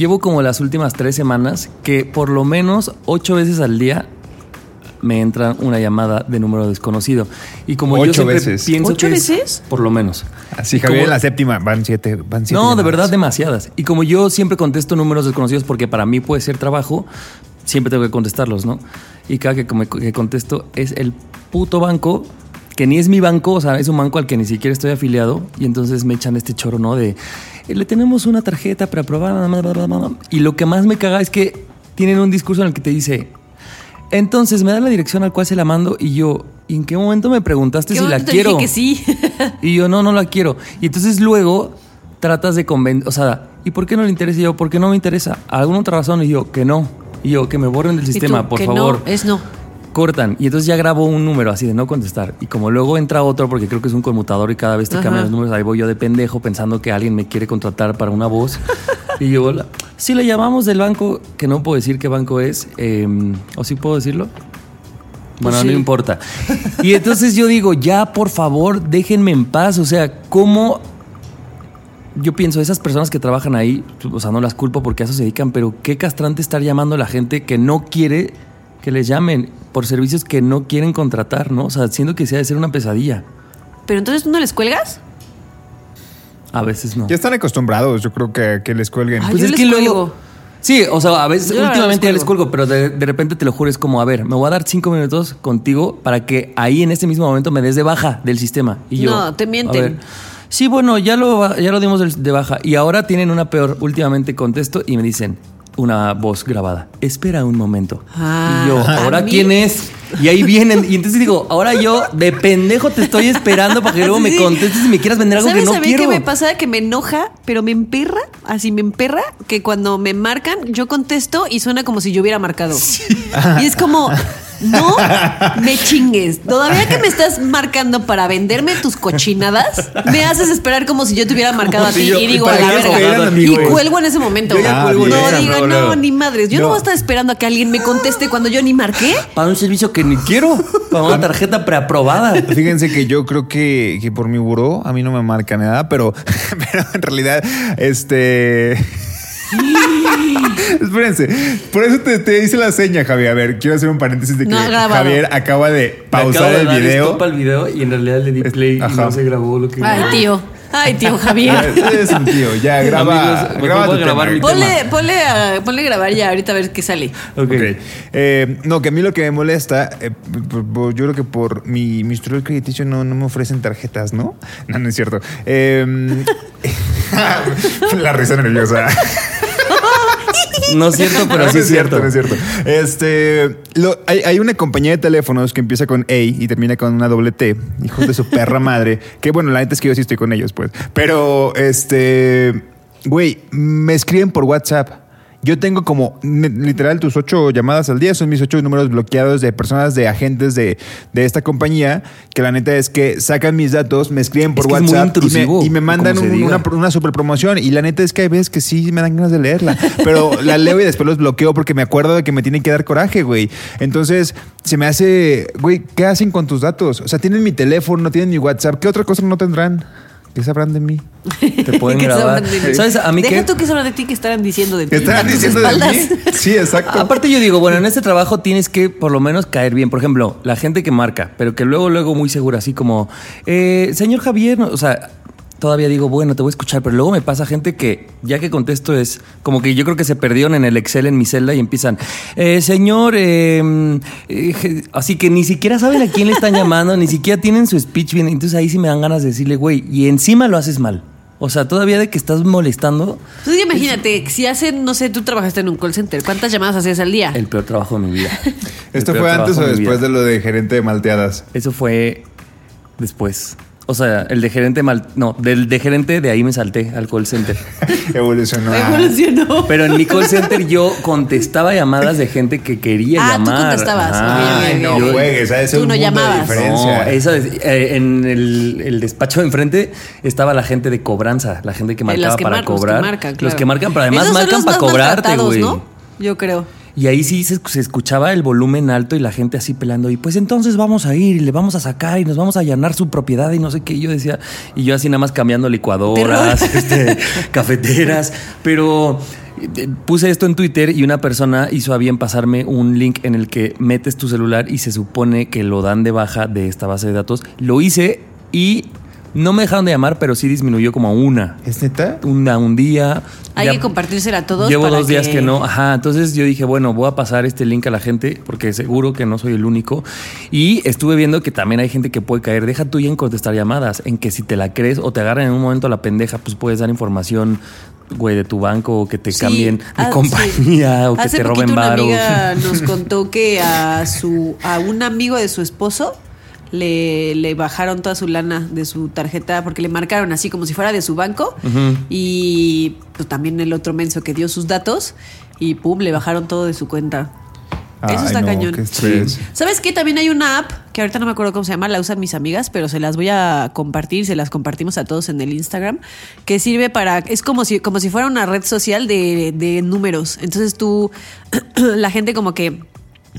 Llevo como las últimas tres semanas que por lo menos ocho veces al día me entra una llamada de número desconocido. Y como yo Ocho siempre veces. pienso ¿Ocho que es- veces? por lo menos. Así, Y Javier, como- la séptima van siete. Van siete No, de verdad demasiadas. Y como yo siempre contesto números desconocidos porque para mí puede ser trabajo, siempre tengo que contestarlos, ¿no? Y cada que, que contesto es el puto banco, que ni es mi banco, o sea, es un banco al que ni siquiera estoy afiliado. Y entonces me echan este choro, ¿no? De, eh, le tenemos una tarjeta para probar. bla, bla, bla, bla, bla". Y lo que más me caga es que tienen un discurso en el que te dice, entonces me da la dirección al cual se la mando y yo, ¿y en qué momento me preguntaste ¿qué si la quiero? dije que sí. Y yo, no, no la quiero. Y entonces luego tratas de convencer, o sea, ¿y por qué no le interesa? Y yo, ¿por qué no me interesa? ¿Alguna otra razón? Y yo, que no. Y yo, que me borren del tú, sistema, por que favor. No, es no. Cortan. Y entonces ya grabo un número así de no contestar. Y como luego entra otro, porque creo que es un conmutador y cada vez te Ajá. cambian los números, ahí voy yo de pendejo pensando que alguien me quiere contratar para una voz. y yo, hola. Si le llamamos del banco, que no puedo decir qué banco es, eh, o sí puedo decirlo. Bueno, Pues sí. no importa. Y entonces yo digo, ya por favor, déjenme en paz. O sea, ¿cómo yo pienso, esas personas que trabajan ahí, o sea, no las culpo porque a eso se dedican, pero qué castrante estar llamando a la gente que no quiere que les llamen por servicios que no quieren contratar, ¿no? O sea, siendo que sea de ser una pesadilla. Pero entonces tú no les cuelgas. A veces no. Ya están acostumbrados, yo creo que, que les cuelguen. Ay, Pues yo es les que luego. cuelgo. Sí, o sea, a veces, Yo últimamente ya les les cuelgo, pero de, de repente te lo juro, es como, a ver, me voy a dar cinco minutos contigo para que ahí en este mismo momento me des de baja del sistema. Y yo, No, te mienten. a ver, sí, bueno, ya lo, ya lo dimos de baja. Y ahora tienen una peor. Últimamente contesto y me dicen una voz grabada. Espera un momento. Ah, y yo, a ¿ahora quién es? Y ahí vienen. Y entonces digo, ahora yo de pendejo te estoy esperando para que luego me contestes y me quieras vender algo que ¿Sabes no a mí quiero. qué me pasa? Que me enoja, pero me emperra, así me emperra, que cuando me marcan, yo contesto y suena como si yo hubiera marcado. Y es como, no me chingues. Todavía que me estás marcando para venderme tus cochinadas, me haces esperar como si yo te hubiera marcado a si ti yo- y digo a la verga. Y cuelgo en ese momento. Yo ya Ah, cuelgo en bien. no diga, no, ni madres. Yo no. No. voy a estar esperando a que alguien me conteste cuando yo ni marqué. Para un servicio que ni quiero. Para una tarjeta preaprobada. Fíjense que yo creo que, que por mi buró a mí no me marca nada, pero, pero en realidad, este. Espérense, por eso te, te hice la seña, Javier. A ver, quiero hacer un paréntesis de que No. Javier acaba de pausar el video. el video y en realidad le di play y no se grabó lo que Ay, tío. Ay, tío Ah, Javier. Eres un tío, ya graba. Amigos, graba tu grabar tema. mi Ponle, tema. ponle, a, ponle a grabar ya, ahorita a ver qué sale. Ok. Ok. Eh, no, que a mí lo que me molesta, eh, yo creo que por mi, mi historial crediticio no, no me ofrecen tarjetas, ¿no? No, no es cierto. Eh, la risa nerviosa. No es cierto, pero sí es es cierto. No es cierto. Este, lo- hay, hay una compañía de teléfonos que empieza con A y termina con una doble T, hijos de su perra madre. Que bueno, la neta es que yo sí estoy con ellos, pues. Pero, este, güey, me escriben por WhatsApp. Yo tengo como literal tus ocho llamadas al día, son mis ocho números bloqueados de personas, de agentes de, de esta compañía, que la neta es que sacan mis datos, me escriben por Es que es muy WhatsApp y me- intrusivo, y, me, mandan un- una, una super promoción. Y la neta es que hay veces que sí me dan ganas de leerla, pero la leo y después los bloqueo porque me acuerdo de que me tienen que dar coraje, güey. Entonces se me hace, güey, ¿qué hacen con tus datos? O sea, tienen mi teléfono, no tienen mi WhatsApp, ¿qué otra cosa no tendrán? ¿Qué sabrán de mí? Te pueden ¿Qué grabar. sabrán de mí? ¿Sabes? A mí Deja que. tú que sabrán de ti que estarán diciendo de ti. ¿Qué estarán diciendo de mí? Sí, exacto. Aparte yo digo, bueno, en este trabajo tienes que por lo menos caer bien. Por ejemplo, la gente que marca, pero que luego, luego muy segura, así como, eh, señor Javier, o sea, todavía digo, bueno, te voy a escuchar, pero luego me pasa gente que ya que contesto es como que yo creo que se perdieron en el Excel en mi celda y empiezan, eh, señor, eh, eh, así que ni siquiera saben a quién le están llamando, ni siquiera tienen su speech bien, entonces ahí sí me dan ganas de decirle, güey, y encima lo haces mal. O sea, todavía de que estás molestando, Entonces imagínate, si hacen, no sé, tú trabajaste en un call center, ¿cuántas llamadas hacías al día? el peor trabajo de mi vida. ¿Esto fue antes o de después vida. de lo de gerente de malteadas? Eso fue después. O sea, el de gerente mal, no, del de gerente de ahí me salté al call center. Evolucionó. a- Evolucionó. Pero en mi call center yo contestaba llamadas de gente que quería Ah, tú llamar. contestabas. Ajá. Ok, ok, Ay, no Yo- juegues, ¿sabes? Tú Es un no mundo de llamabas. diferencia. No, eso es- eh, en el, el despacho de enfrente estaba la gente de cobranza, la gente que marcaba que para mar- los que cobrar. marcan, Los claro. que marcan, pero además Esos son marcan los para cobrarte, güey. ¿no? Yo creo. Y ahí sí se, se escuchaba el volumen alto y la gente así pelando. Y pues entonces vamos a ir y le vamos a sacar y nos vamos a allanar su propiedad y no sé qué. Y yo decía, y yo así nada más cambiando licuadoras, este, cafeteras. Pero eh, puse esto en Twitter y una persona hizo a bien pasarme un link en el que metes tu celular y se supone que lo dan de baja de esta base de datos. Lo hice y no me dejaron de llamar, pero sí disminuyó como a una. ¿Es neta? Una, un día. Hay Ya- que compartírsela a todos. Llevo para dos días que... no, ajá. Entonces yo dije, bueno, voy a pasar este link a la gente porque seguro que no soy el único. Y estuve viendo que también hay gente que puede caer. Deja tuya en contestar llamadas, en que si te la crees o te agarran en un momento a la pendeja, pues puedes dar información, güey, de tu banco o que te Sí. cambien de Ah, compañía sí. o que Hace te roben una amiga nos contó que a su a un amigo de su esposo le, le bajaron toda su lana de su tarjeta porque le marcaron así como si fuera de su banco y pues también el otro menso que dio sus datos y pum, le bajaron todo de su cuenta. Eso está no, cañón. qué. ¿Sabes qué? También hay una app que ahorita no me acuerdo cómo se llama, la usan mis amigas, pero se las voy a compartir, se las compartimos a todos en el Instagram, que sirve para, es como si, como si fuera una red social de, de números. Entonces tú, la gente como que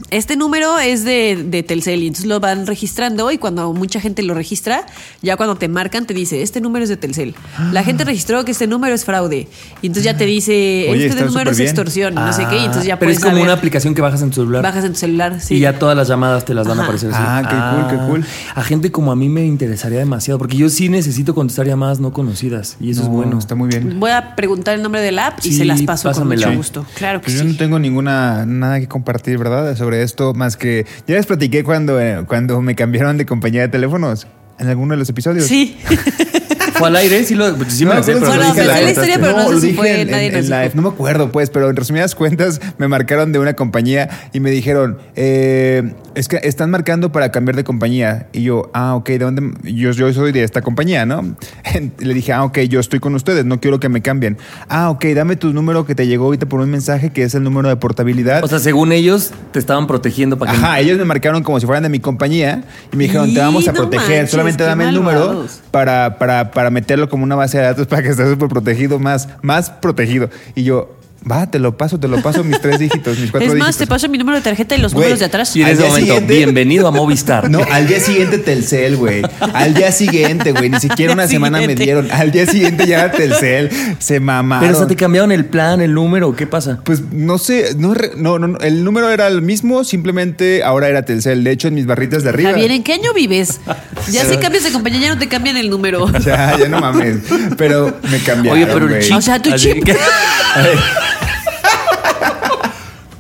este número es de, de Telcel y entonces lo van registrando y cuando mucha gente lo registra, ya cuando te marcan te dice, este número es de Telcel. La gente registró que este número es fraude y entonces ya te dice, Oye, este número es extorsión no sé qué, y entonces ya Ah, Pero puedes es como saber. una aplicación que bajas en tu celular. Bajas en tu celular, sí. Y ya todas las llamadas te las van a aparecer así. Ah, qué cool, qué cool. A gente como a mí me interesaría demasiado, porque yo sí necesito contestar llamadas no conocidas. Y eso es No, bueno. Está muy bien. Voy a preguntar el nombre de la app y se las paso con pásamela. mucho Sí. gusto. Claro que Pues yo sí. no tengo ninguna nada que compartir, ¿verdad? Sobre esto, más que ya les platiqué cuando, eh, cuando me cambiaron de compañía de teléfonos en alguno de los episodios. Sí. Fue al aire, sí, lo, sí me No, lo sé, pero pero Bueno, lo dije me al sé la aire. historia, pero no sé si fue en, nadie en- nos en dijo. live. No me acuerdo, pues, pero en resumidas cuentas me marcaron de una compañía y me dijeron, eh, es que están marcando para cambiar de compañía. Y yo, ah, ok, ¿de dónde? Yo, yo soy de esta compañía, ¿no? Le dije, ah, ok, yo estoy con ustedes, no quiero que me cambien. Ah, ok, dame tu número que te llegó ahorita por un mensaje que es el número de portabilidad. O sea, según ellos, te estaban protegiendo para que. Ajá, ellos me marcaron como si fueran de mi compañía y me dijeron, Y te vamos a no proteger, manches, solamente dame el número para, para, para meterlo como una base de datos para que estés súper protegido, más, más protegido. Y yo, va, te lo paso, te lo paso mis tres dígitos, mis cuatro Es más, dígitos. te paso mi número de tarjeta y los Güey, números de atrás. Y en Al ese día momento, siguiente- bienvenido a Movistar. No, al día siguiente Telcel, güey. Al día siguiente, güey. Ni siquiera una semana me dieron. Al día siguiente ya era Telcel. Se mamaron. Pero o sea, te cambiaron el plan, el número, ¿qué pasa? Pues no sé, no, no, no, el número era el mismo, simplemente ahora era Telcel. De hecho, en mis barritas de arriba. Javier, ¿en qué año vives? Ya si cambias de compañía, ya no te cambian el número. Ya, ya no mames. Pero me cambiaron. Oye, pero el chip. O sea, tu así chip. que-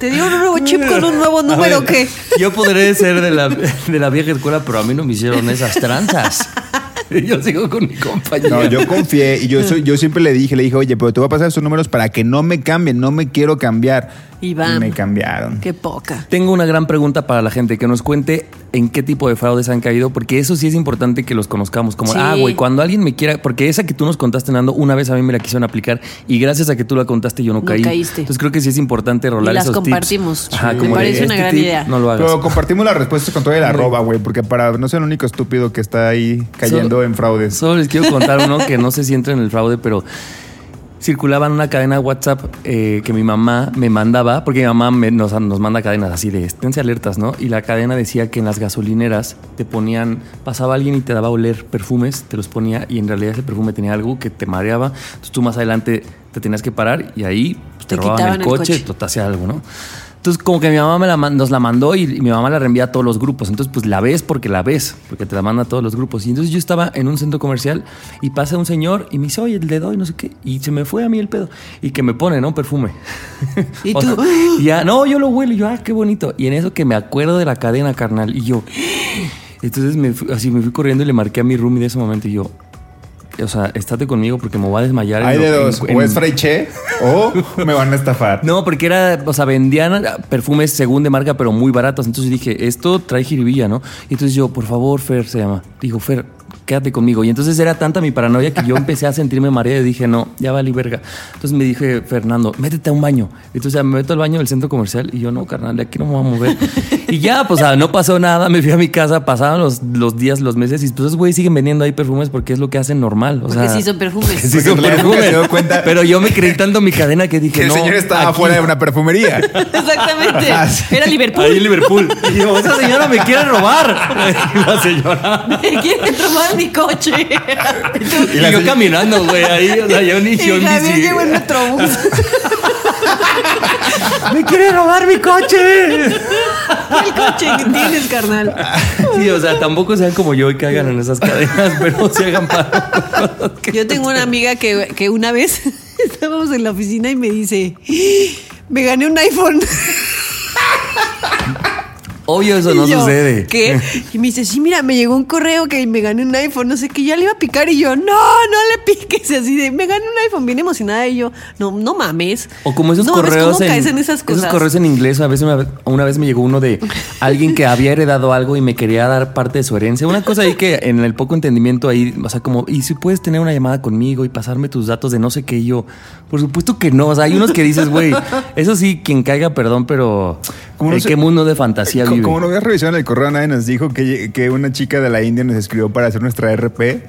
¿Te dio un nuevo chip con un nuevo número ver, qué? Yo podré ser de la, de la vieja escuela, pero a mí no me hicieron esas tranzas. Yo sigo con mi compañero. No, yo confié y yo soy, yo siempre le dije, le dije, oye, pero te voy a pasar esos números para que no me cambien, no me quiero cambiar. Y bam. me cambiaron. Qué poca. Tengo una gran pregunta para la gente, que nos cuente en qué tipo de fraudes han caído, porque eso sí es importante que los conozcamos. Como, Sí. ah, güey, cuando alguien me quiera, porque esa que tú nos contaste, Nando, una vez a mí me la quisieron aplicar y gracias a que tú la contaste yo no No caí. caíste. Entonces creo que sí es importante rolar Y las esos tips. compartimos. Ajá, Me como parece una este gran tip, idea. No lo hagas. Pero compartimos las respuestas con todo el arroba, güey, porque para no ser el único estúpido que está ahí cayendo Solo- en fraudes. Solo les quiero contar uno que no sé si entra en el fraude, pero circulaba en una cadena de WhatsApp eh, que mi mamá me mandaba, porque mi mamá me- nos, nos manda cadenas así de esténse alertas, ¿no? Y la cadena decía que en las gasolineras te ponían, pasaba alguien y te daba a oler perfumes, te los ponía y en realidad ese perfume tenía algo que te mareaba. Entonces tú más adelante te tenías que parar y ahí pues, te, Te robaban el el coche, coche. te hacía algo, ¿no? Entonces, como que mi mamá me la, nos la mandó y, y mi mamá la reenvía a todos los grupos. Entonces, pues la ves porque la ves, porque te la manda a todos los grupos. Y entonces yo estaba en un centro comercial y pasa un señor y me dice, oye, le doy, no sé qué. Y se me fue a mí el pedo. Y que me pone, ¿no? Perfume. ¿Y tú? sea, y ya, no, yo lo huelo y yo, ah, qué bonito. Y en eso que me acuerdo de la cadena, carnal. Y yo, entonces me así me fui corriendo y le marqué a mi roomie de ese momento y yo, o sea, estate conmigo porque me voy a desmayar. en Hay lo- de en- dos. en- O es Fraiche o me van a estafar. no, porque era, o sea, vendían perfumes según de marca, pero muy baratos. Entonces dije, esto trae jiribilla, ¿no? Y entonces yo, por favor, Fer, se llama. Dijo, Fer, quédate conmigo. Y entonces era tanta mi paranoia que yo empecé a sentirme mareado y dije, no, ya valí verga. Entonces me dije, Fernando, métete a un baño. Entonces ya me meto al baño del centro comercial y yo, no, carnal, de aquí no me voy a mover. y ya, pues ah, no pasó nada, me fui a mi casa, pasaban los, los días, los meses y pues esos güey siguen vendiendo ahí perfumes porque es lo que hacen normal. O Porque sea, sí son perfumes. Sí, son perfumes. se dio cuenta Pero yo me creí tanto mi cadena que dije, Que el no, señor estaba aquí- fuera de una perfumería. Exactamente. Ah, sí. Era Liverpool. Ahí en Liverpool. Y yo, esa señora me quiere robar. Y la señora. Quieren robar mi coche. Y, yo caminando, güey, ahí, o sea, yo ni Y yo ni si- llegó en Metrobús. ¡Me quiere robar mi coche! El coche que tienes, carnal. Sí, o sea, tampoco sean como yo y caigan en esas cadenas, pero se hagan para. Yo tengo una amiga que, que una vez estábamos en la oficina y me dice, me gané un iPhone. Obvio, eso no yo, sucede. ¿Qué? Y me dice, sí, mira, me llegó un correo que me gané un iPhone, no sé qué, ya le iba a picar y yo, no, no le piques, así de, me gané un iPhone, bien emocionada y yo, no, no mames. O como esos no mames, correos ¿cómo en, caes en esas cosas? esos correos en inglés. A veces una, una vez me llegó uno de alguien que había heredado algo y me quería dar parte de su herencia. Una cosa ahí que en el poco entendimiento ahí, o sea, como, y si puedes tener una llamada conmigo y pasarme tus datos de no sé qué, y yo, por supuesto que no. O sea, hay unos que dices, güey, eso sí, quien caiga, perdón, pero No ¿en qué mundo de fantasía vive? Como no había revisado en el correo, nadie nos dijo que, que una chica de la India nos escribió para hacer nuestra RP.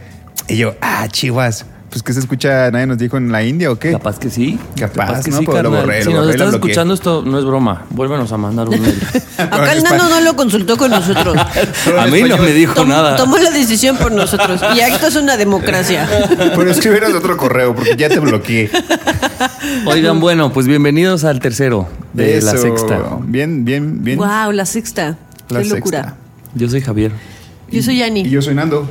Y yo, ah, chivas. Pues que se escucha, nadie nos dijo en la India o qué. Capaz que sí. Capaz, que ¿no? sí, Pero lo carnal. borré, lo Si nos lo estás bloqueé. escuchando, esto no es broma. Vuélvenos a mandar un mail. Acá el nano no lo consultó con nosotros. a mí no me dijo Tom- nada. Tomó la decisión por nosotros. Y esto es una democracia. Pero escribieron otro correo porque ya te bloqueé. Oigan, bueno, pues bienvenidos al tercero de la Eso. sexta. Bien, bien, bien. Wow, la sexta. La Qué locura. sexta. Yo soy Javier. Yo soy Y Yani. yo soy Nando.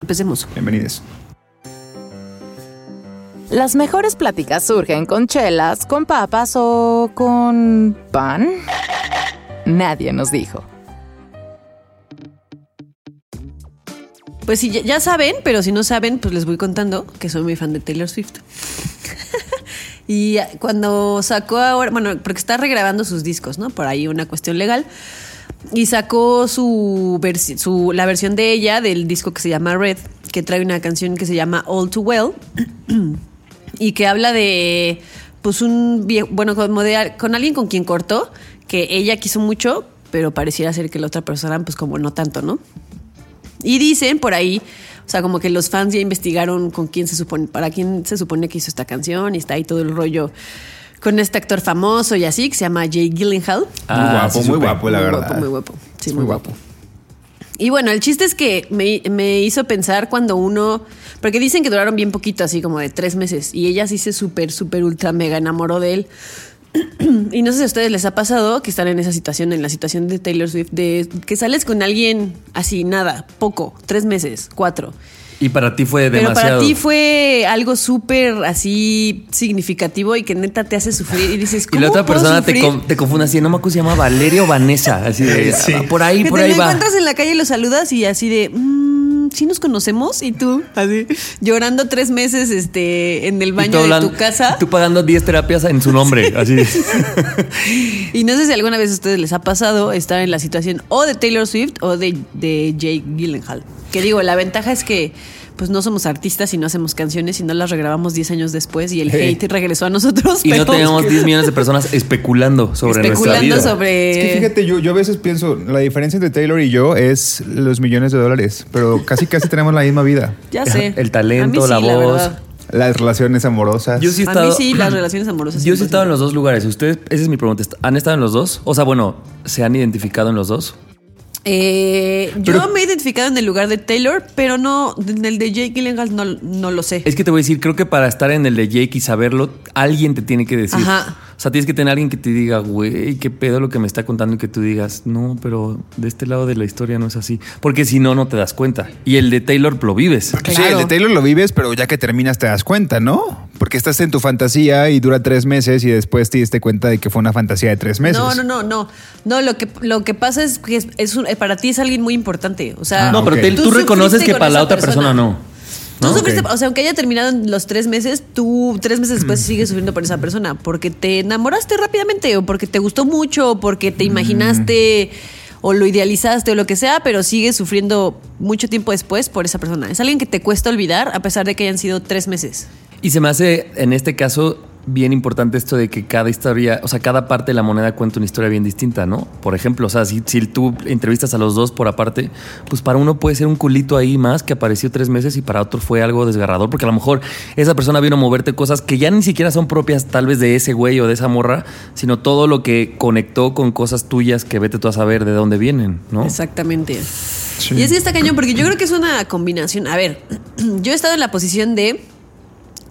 Empecemos. Bienvenidos. Las mejores pláticas surgen con chelas, con papas o con pan. Nadie nos dijo. Pues sí, ya, ya saben, pero si no saben, pues les voy contando que soy muy fan de Taylor Swift. y cuando sacó ahora, bueno, porque está regrabando sus discos, ¿no? Por ahí una cuestión legal. Y sacó su, su la versión de ella del disco que se llama Red, que trae una canción que se llama All Too Well y que habla de pues un viejo, bueno, de- con alguien con quien cortó, que ella quiso mucho, pero pareciera ser que la otra persona pues como no tanto, ¿no? Y dicen por ahí, o sea, como que los fans ya investigaron con quién se supone, para quién se supone que hizo esta canción y está ahí todo el rollo con este actor famoso y así, que se llama Jay Gyllenhaal. Muy Ah, guapo, sí muy guapo, la muy verdad. guapo, muy guapo. Sí, muy guapo. Y bueno, el chiste es que me, me hizo pensar cuando uno. Porque dicen que duraron bien poquito, así como de tres meses. Y ella sí se súper, súper, ultra, mega enamoró de él. y no sé si a ustedes les ha pasado que están en esa situación, en la situación de Taylor Swift, de que sales con alguien así, nada, poco, tres meses, cuatro. Y para ti fue Pero demasiado. para ti fue algo súper así significativo y que neta te hace sufrir y dices, Y ¿cómo la otra puedo persona te, sufrir? con- te confunde así, no me acuerdo si se llama Valeria o Vanessa. Así de, Sí. ah, por ahí, Que por te ahí lo va. encuentras en la calle y lo saludas y así de, mm, ¿sí nos conocemos? Y tú, así, llorando tres meses este, en el baño de tu casa. Tú pagando 10 terapias en su nombre. Así. Y no sé si alguna vez a ustedes les ha pasado estar en la situación o de Taylor Swift o de, de Jake Gyllenhaal. Que digo, la ventaja es que pues no somos artistas y no hacemos canciones y no las regrabamos 10 años después y el Hey. hate regresó a nosotros. Y no teníamos 10 millones de personas especulando sobre nuestra especulando vida. sobre... Es que fíjate, yo, yo a veces pienso, la diferencia entre Taylor y yo es los millones de dólares, pero casi casi tenemos la misma vida. Ya sé. El talento, A la voz. Las relaciones amorosas. Yo sí he A estado. mí sí, las relaciones amorosas. Yo sí he 100%. estado en los dos lugares. ¿Ustedes, esa es mi pregunta, ¿han estado en los dos? O sea, bueno, ¿se han identificado en los dos? Eh, yo me he identificado en el lugar de Taylor, pero no, en el de Jake Gyllenhaal no, no lo sé. Es que te voy a decir, creo que para estar en el de Jake y saberlo, alguien te tiene que decir. Ajá. O sea, tienes que tener alguien que te diga, güey, qué pedo lo que me está contando y que tú digas, no, pero de este lado de la historia no es así. Porque si no, no te das cuenta. Y el de Taylor lo vives. Sí, el de Taylor lo vives, pero ya que terminas te das cuenta, ¿no? Porque estás en tu fantasía y dura tres meses y después te diste cuenta de que fue una fantasía de tres meses. No, no, no, no. No, lo que, lo que pasa es que es, es un- para ti es alguien muy importante. O sea, Ah, no, pero Tú tú, reconoces que para la otra persona, persona. no. Tú ¿no? sufriste, Ok. o sea, aunque haya terminado en los tres meses, tú tres meses después sigues sufriendo por esa persona porque te enamoraste rápidamente o porque te gustó mucho o porque te imaginaste o lo idealizaste o lo que sea, pero sigues sufriendo mucho tiempo después por esa persona. Es alguien que te cuesta olvidar a pesar de que hayan sido tres meses. Y se me hace, en este caso, bien importante esto de que cada historia, o sea, cada parte de la moneda cuenta una historia bien distinta, ¿no? Por ejemplo, o sea, si, si tú entrevistas a los dos por aparte, pues para uno puede ser un culito ahí más que apareció tres meses y para otro fue algo desgarrador, porque a lo mejor esa persona vino a moverte cosas que ya ni siquiera son propias tal vez de ese güey o de esa morra, sino todo lo que conectó con cosas tuyas que vete tú a saber de dónde vienen, ¿no? Exactamente. Sí. Y es que está cañón, porque yo creo que es una combinación. A ver, yo he estado en la posición de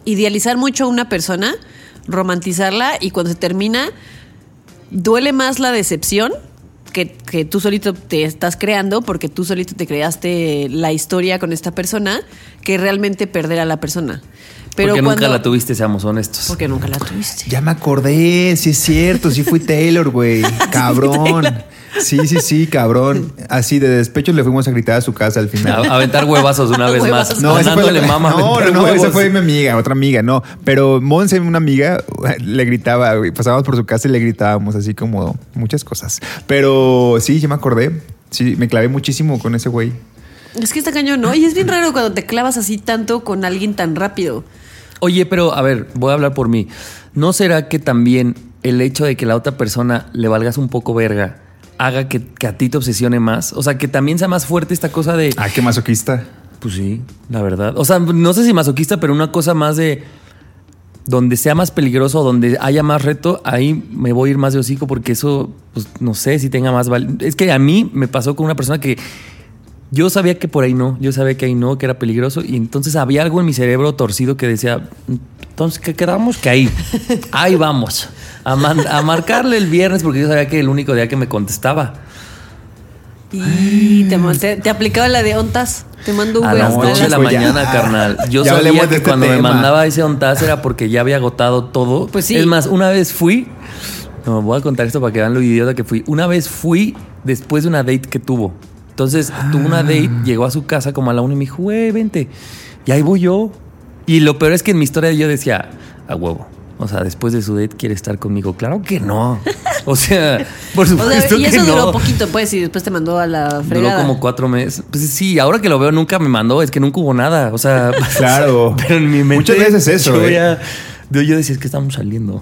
idealizar mucho a una persona, romantizarla y cuando se termina, duele más la decepción que, que tú solito te estás creando, porque tú solito te creaste la historia con esta persona, que realmente perder a la persona. Pero porque cuando, nunca la tuviste, seamos honestos. Porque nunca la tuviste. Ya me acordé, sí es cierto, sí fui Taylor, güey. Cabrón. Sí, sí, sí, cabrón. Así de despecho le fuimos a gritar a su casa al final. A- aventar huevazos una vez más. No, esa fue la- mama a no, aventar no, no, esa fue mi amiga, otra amiga, no. Pero Monse, una amiga, le gritaba, güey, pasábamos por su casa y le gritábamos así como muchas cosas. Pero sí, ya me acordé. Sí, me clavé muchísimo con ese güey. Es que está cañón, ¿no? Y es bien raro cuando te clavas así tanto con alguien tan rápido. Oye, pero a ver, voy a hablar por mí. ¿No será que también el hecho de que la otra persona le valgas un poco verga haga que, que a ti te obsesione más? O sea, que también sea más fuerte esta cosa de... Ah, qué masoquista. Pues sí, la verdad. O sea, no sé si masoquista, pero una cosa más de... Donde sea más peligroso, donde haya más reto, ahí me voy a ir más de hocico porque eso, pues no sé si tenga más val- Es que a mí me pasó con una persona que yo sabía que por ahí no, yo sabía que ahí no, que era peligroso y entonces había algo en mi cerebro torcido que decía, entonces, ¿qué quedamos? Que ahí, ahí vamos, a, man- a marcarle el viernes porque yo sabía que el único día que me contestaba. Y te, te, te aplicaba la de ontas. Te mando A las 12 de la ya. mañana, carnal. Yo Ya sabía que este cuando me mandaba ese ontas era porque ya había agotado todo. Pues sí. Es más, una vez fui. No, voy a contar esto para que vean lo idiota que fui. Una vez fui después de una date que tuvo. Entonces tuvo una date, llegó a su casa como a la una y me dijo, güey, vente. Y ahí voy yo. Y lo peor es que en mi historia yo decía, a huevo. O sea, después de su date quiere estar conmigo. Claro que no. O sea, por O supuesto sea, y que eso no. duró poquito, pues, y después te mandó a la Duró fregada. como cuatro meses. Pues sí, ahora que lo veo nunca me mandó, es que nunca hubo nada. O sea, Claro. pero en mi mente. Muchas veces eso, Yo, ¿eh? ya- yo, yo decía, es que estamos saliendo.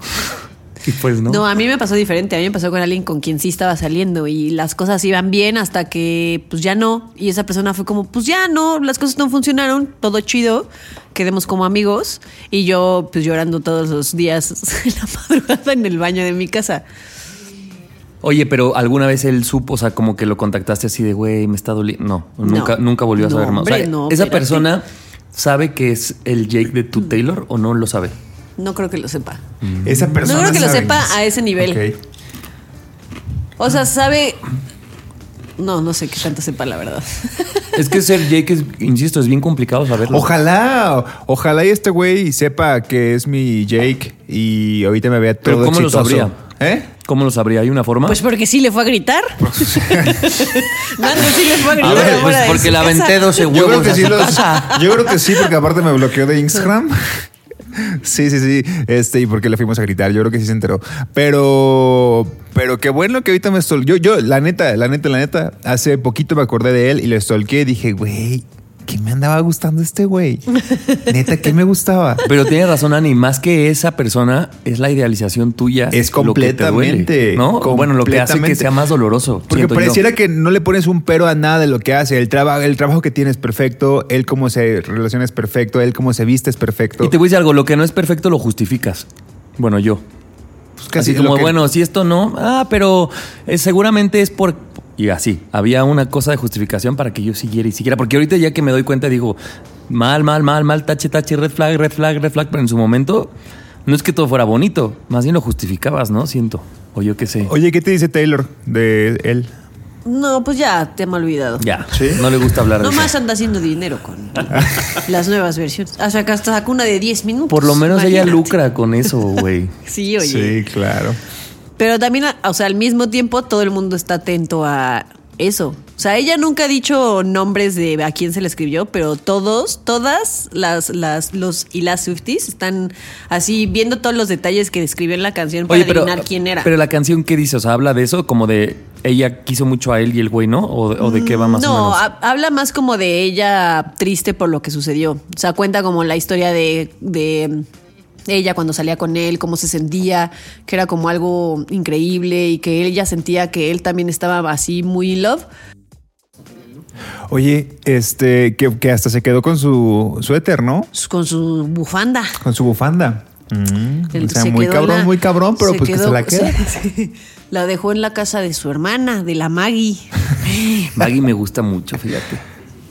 Y pues no. No, a mí me pasó diferente. A mí me pasó con alguien con quien sí estaba saliendo y las cosas iban bien hasta que pues ya no. Y esa persona fue como, pues ya no, las cosas no funcionaron, todo chido, quedemos como amigos. Y yo pues llorando todos los días en la madrugada en el baño de mi casa. Oye, pero alguna vez él supo, o sea, como que lo contactaste así de, güey, me está doliendo. No, nunca, nunca volvió a No, saber más. O sea, hombre, no, ¿Esa espérate. persona sabe que es el Jake de tu Taylor o no lo sabe? No creo que lo sepa. Esa persona. No creo que lo sepa a ese nivel. Ok. O sea, sabe... No, no sé qué tanto sepa, la verdad. Es que ser Jake, es, insisto, es bien complicado saberlo. Ojalá, ojalá y este güey sepa que es mi Jake y ahorita me vea todo Pero ¿cómo lo sabría? ¿Eh? ¿Cómo lo sabría? ¿Hay una forma? Pues porque sí le fue a gritar. Nando sí le fue a gritar. a ver, afuera pues porque la aventé 12 Yo creo huevos que a sí su los- casa. Yo creo que sí, porque aparte me bloqueó de Instagram. Sí, sí, sí. Este, y porque le fuimos a gritar. Yo creo que sí se enteró. Pero, pero qué bueno que ahorita me stol. Yo, yo, la neta, la neta, la neta, hace poquito me acordé de él y lo stalkeé dije, güey, ¿qué me andaba gustando este güey? Neta, ¿qué me gustaba? Pero tiene razón, Ani, más que esa persona, es la idealización tuya. Es lo que te duele, completamente, ¿no? Bueno, lo que hace que completamente. sea más doloroso. Porque yo. pareciera que no le pones un pero a nada de lo que hace. El, traba- el trabajo que tiene es perfecto, él cómo se relaciona es perfecto, él cómo se viste es perfecto. Y te voy a decir algo, lo que no es perfecto lo justificas. Bueno, yo. Pues Casi lo como, que- bueno, si esto no, ah, pero eh, seguramente es por... Y así, había una cosa de justificación para que yo siguiera y siguiera. Porque ahorita ya que me doy cuenta digo, mal, mal, mal, mal, tache, tache, red flag, red flag, red flag. Pero en su momento no es que todo fuera bonito, más bien lo justificabas, ¿no? Siento. O yo qué sé. Oye, ¿qué te dice Taylor de él? No, pues ya te me he olvidado. Ya, no le gusta hablar de Nomás eso. anda haciendo dinero con las nuevas versiones. O sea, que hasta sacó una de 10 minutos. Por lo menos ella lucra con eso, güey. Sí, oye. Sí, claro. Pero también, o sea, al mismo tiempo todo el mundo está atento a eso. O sea, ella nunca ha dicho nombres de a quién se le escribió, pero todos, todas las, las, los y las Swifties están así viendo todos los detalles que describió en la canción para adivinar quién era. Pero la canción, ¿qué dice? O sea, habla de eso, como de ella quiso mucho a él y el güey, ¿no? ¿O, o de qué va más no, o menos? ha- habla más como de ella triste por lo que sucedió. O sea, cuenta como la historia de, de ella cuando salía con él, cómo se sentía, que era como algo increíble y que ella sentía que él también estaba así muy in love. Oye, este, que, que hasta se quedó con su suéter, ¿no? Con su bufanda. Con su bufanda. Mm, o sea, se muy cabrón, la- muy cabrón, pero pues que se la queda. sí, sí. La dejó en la casa de su hermana, de la Maggie. Maggie me gusta mucho, fíjate.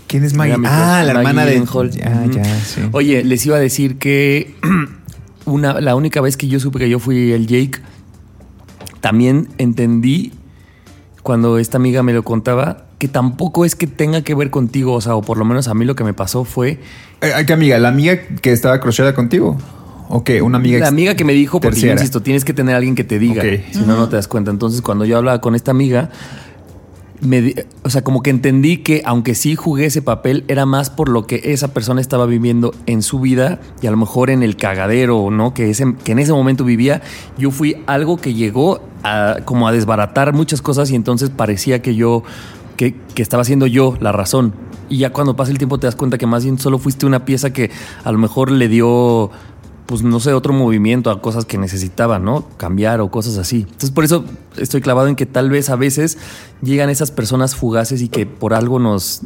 ¿Quién es Maggie? Ah, la hermana de Ujú. ya, sí. Oye, les iba a decir que una, la única vez que yo supe que yo fui el Jake, también entendí cuando esta amiga me lo contaba que tampoco es que tenga que ver contigo, o sea, o por lo menos a mí lo que me pasó fue Eh, ¿Qué amiga? ¿La amiga que estaba crocheada contigo? ¿O qué? ¿Una amiga? la amiga que me dijo, porque yo insisto, tienes que tener a alguien que te diga, si no, no te das cuenta. Entonces, cuando yo hablaba con esta amiga, me o sea, como que entendí que aunque sí jugué ese papel, era más por lo que esa persona estaba viviendo en su vida y a lo mejor en el cagadero, ¿no? Que, ese, que en ese momento vivía. Yo fui algo que llegó a, como a desbaratar muchas cosas y entonces parecía que yo, que, que estaba siendo yo la razón. Y ya cuando pasa el tiempo te das cuenta que más bien solo fuiste una pieza que a lo mejor le dio pues no sé, otro movimiento a cosas que necesitaba, ¿no? Cambiar o cosas así. Entonces por eso estoy clavado en que tal vez a veces llegan esas personas fugaces y que por algo nos,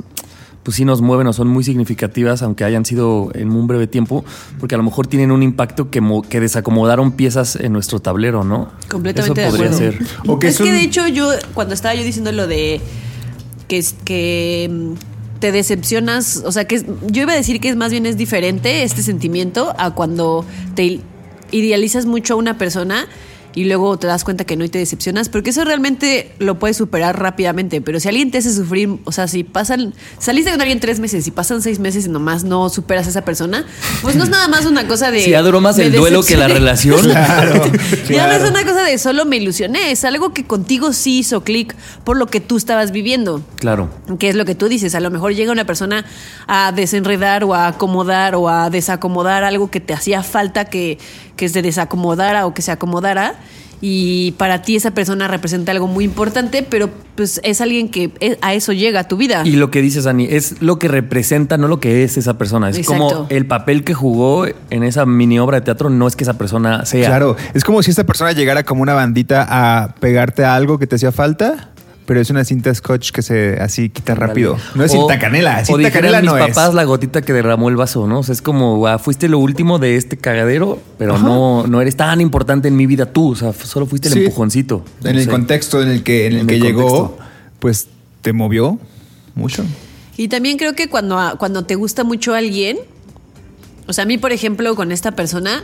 pues sí nos mueven o son muy significativas, aunque hayan sido en un breve tiempo, porque a lo mejor tienen un impacto que, mo- que desacomodaron piezas en nuestro tablero, ¿no? Completamente Eso de podría acuerdo. ser. O que es es un- que de hecho yo, cuando estaba yo diciendo lo de que, es- que mm, te decepcionas, o sea, que es- yo iba a decir que es más bien es diferente este sentimiento a cuando te idealizas mucho a una persona y luego te das cuenta que no y te decepcionas, porque eso realmente lo puedes superar rápidamente, pero si alguien te hace sufrir, o sea, si pasan, saliste con alguien tres meses y pasan seis meses y nomás no superas a esa persona, pues no es nada más una cosa de... Si ya duró más el duelo que la relación. Claro, Ya no es una cosa de solo me ilusioné, es algo que contigo sí hizo clic por lo que tú estabas viviendo. Claro. Que es lo que tú dices, a lo mejor llega una persona a desenredar o a acomodar o a desacomodar algo que te hacía falta que, que se desacomodara o que se acomodara. Y para ti esa persona representa algo muy importante, pero pues es alguien que eh, a eso llega a tu vida. Y lo que dices, Ani, es lo que representa, no lo que es esa persona. Es Exacto. como el papel que jugó en esa mini obra de teatro, no es que esa persona sea. Claro, es como si esta persona llegara como una bandita a pegarte a algo que te hacía falta, pero es una cinta scotch que se así quita rápido. No es O- cinta canela, o cinta dijeran canela mis no papás es. la gotita que derramó el vaso, ¿no? O sea, es como, ah, fuiste lo último de este cagadero, pero no, no eres tan importante en mi vida tú. O sea, solo fuiste el Sí. empujoncito. En No el sé. contexto en el que, en el En que el llegó, pues te movió mucho. Y también creo que cuando, cuando te gusta mucho alguien, o sea, a mí, por ejemplo, con esta persona,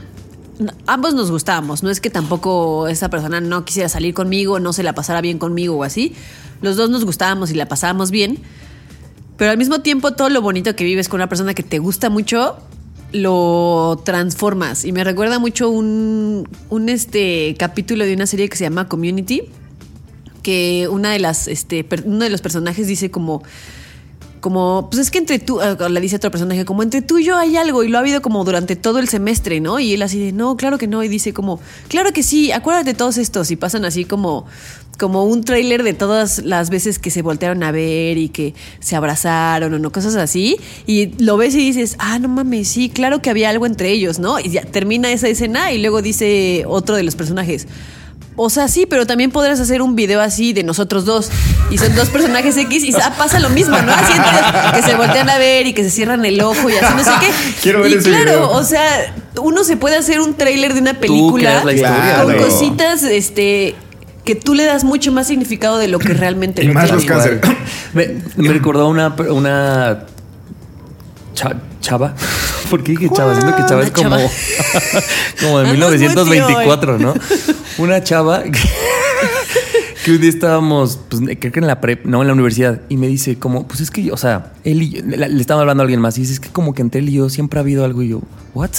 ambos nos gustábamos. No es que tampoco esa persona no quisiera salir conmigo, no se la pasara bien conmigo o así. Los dos nos gustábamos y la pasábamos bien. Pero al mismo tiempo, todo lo bonito que vives con una persona que te gusta mucho, lo transformas. Y me recuerda mucho un, un este, capítulo de una serie que se llama Community que una de las, este, uno de los personajes dice como, como, pues es que entre tú, eh, le dice otro personaje, como entre tú y yo hay algo y lo ha habido como durante todo el semestre, ¿no? Y él así de, no, claro que no, y dice como, claro que sí, acuérdate de todos estos y pasan así como como un tráiler de todas las veces que se voltearon a ver y que se abrazaron o no, cosas así. Y lo ves y dices, ah, no mames, sí, claro que había algo entre ellos, ¿no? Y ya termina esa escena y luego dice otro de los personajes. O sea, sí, pero también podrás hacer un video así de nosotros dos. Y son dos personajes X y ah, pasa lo mismo, ¿no? Así que se voltean a ver y que se cierran el ojo y así, no sé qué. Quiero ver y ese claro, video. o sea, uno se puede hacer un tráiler de una película creas la historia, con Claro. cositas, este que tú le das mucho más significado de lo que realmente Y lo más tiene. los cáncer. Me, me recordó una, una chava. ¿Por qué dije chava? Siento que chava es como, chava. como de Andas muy 1924, ¿no? Una chava que, que un día estábamos, pues creo que en la prep, no, en la universidad, y me dice como, pues es que, o sea, él y yo- le, le estaba hablando a alguien más, y dice, es que como que entre él y yo siempre ha habido algo, y yo, ¿what?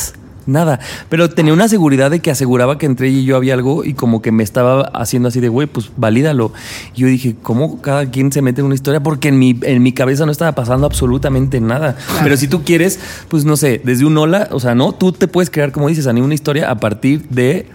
Nada. Pero tenía una seguridad de que aseguraba que entre ella y yo había algo y como que me estaba haciendo así de, güey, pues valídalo. Y yo dije, ¿cómo cada quien se mete en una historia? Porque en mi, en mi cabeza no estaba pasando absolutamente nada. Pero si tú quieres, pues no sé, desde un hola, o sea, no, tú te puedes crear, como dices, Ani, una historia a partir de,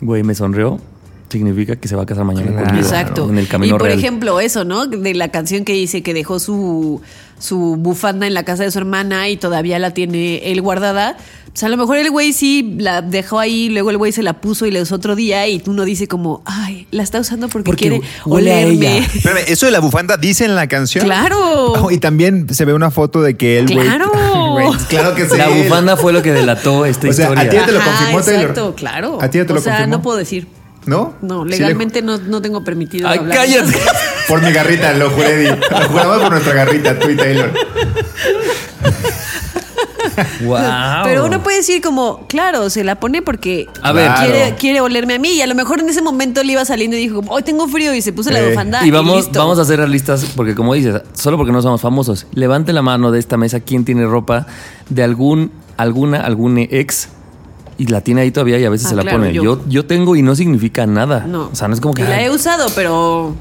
güey, me sonrió, significa que se va a casar mañana Claro. conmigo. Exacto. En el camino y por real. ejemplo, eso, ¿no? De la canción que dice que dejó su, su bufanda en la casa de su hermana y todavía la tiene él guardada. Pues a lo mejor el güey sí la dejó ahí, luego el güey se la puso y la usó otro día y uno dice como, ay, la está usando porque, Porque quiere huele a olerme. ella. Espérame, eso de la bufanda dice en la canción. Claro. Oh, y también se ve una foto de que él, güey. Claro. Claro que sí. La bufanda fue lo que delató esta O sea, historia. a ti ya te lo Ajá, confirmó Taylor. Exacto, claro. ¿A ti ya te lo o sea, confirmó? no puedo decir. ¿No? No, Sí le- legalmente no, no tengo permitido Ay, hablar. cállate. por mi garrita, lo juré. Di. Lo juramos por nuestra garrita, tú y Taylor. wow. Pero uno puede decir como, claro, se la pone porque A ver. quiere, Claro. quiere olerme a mí. Y a lo mejor en ese momento le iba saliendo y dijo, hoy tengo frío y se puso la bufanda. Y vamos, listo. vamos a hacer listas, porque como dices, solo porque no somos famosos, levante la mano de esta mesa quién tiene ropa de algún, alguna, algún ex y la tiene ahí todavía y a veces Ah, se la claro, pone. yo. Yo. yo tengo y no significa nada. No. O sea, no es como que. Y la ay, he usado, pero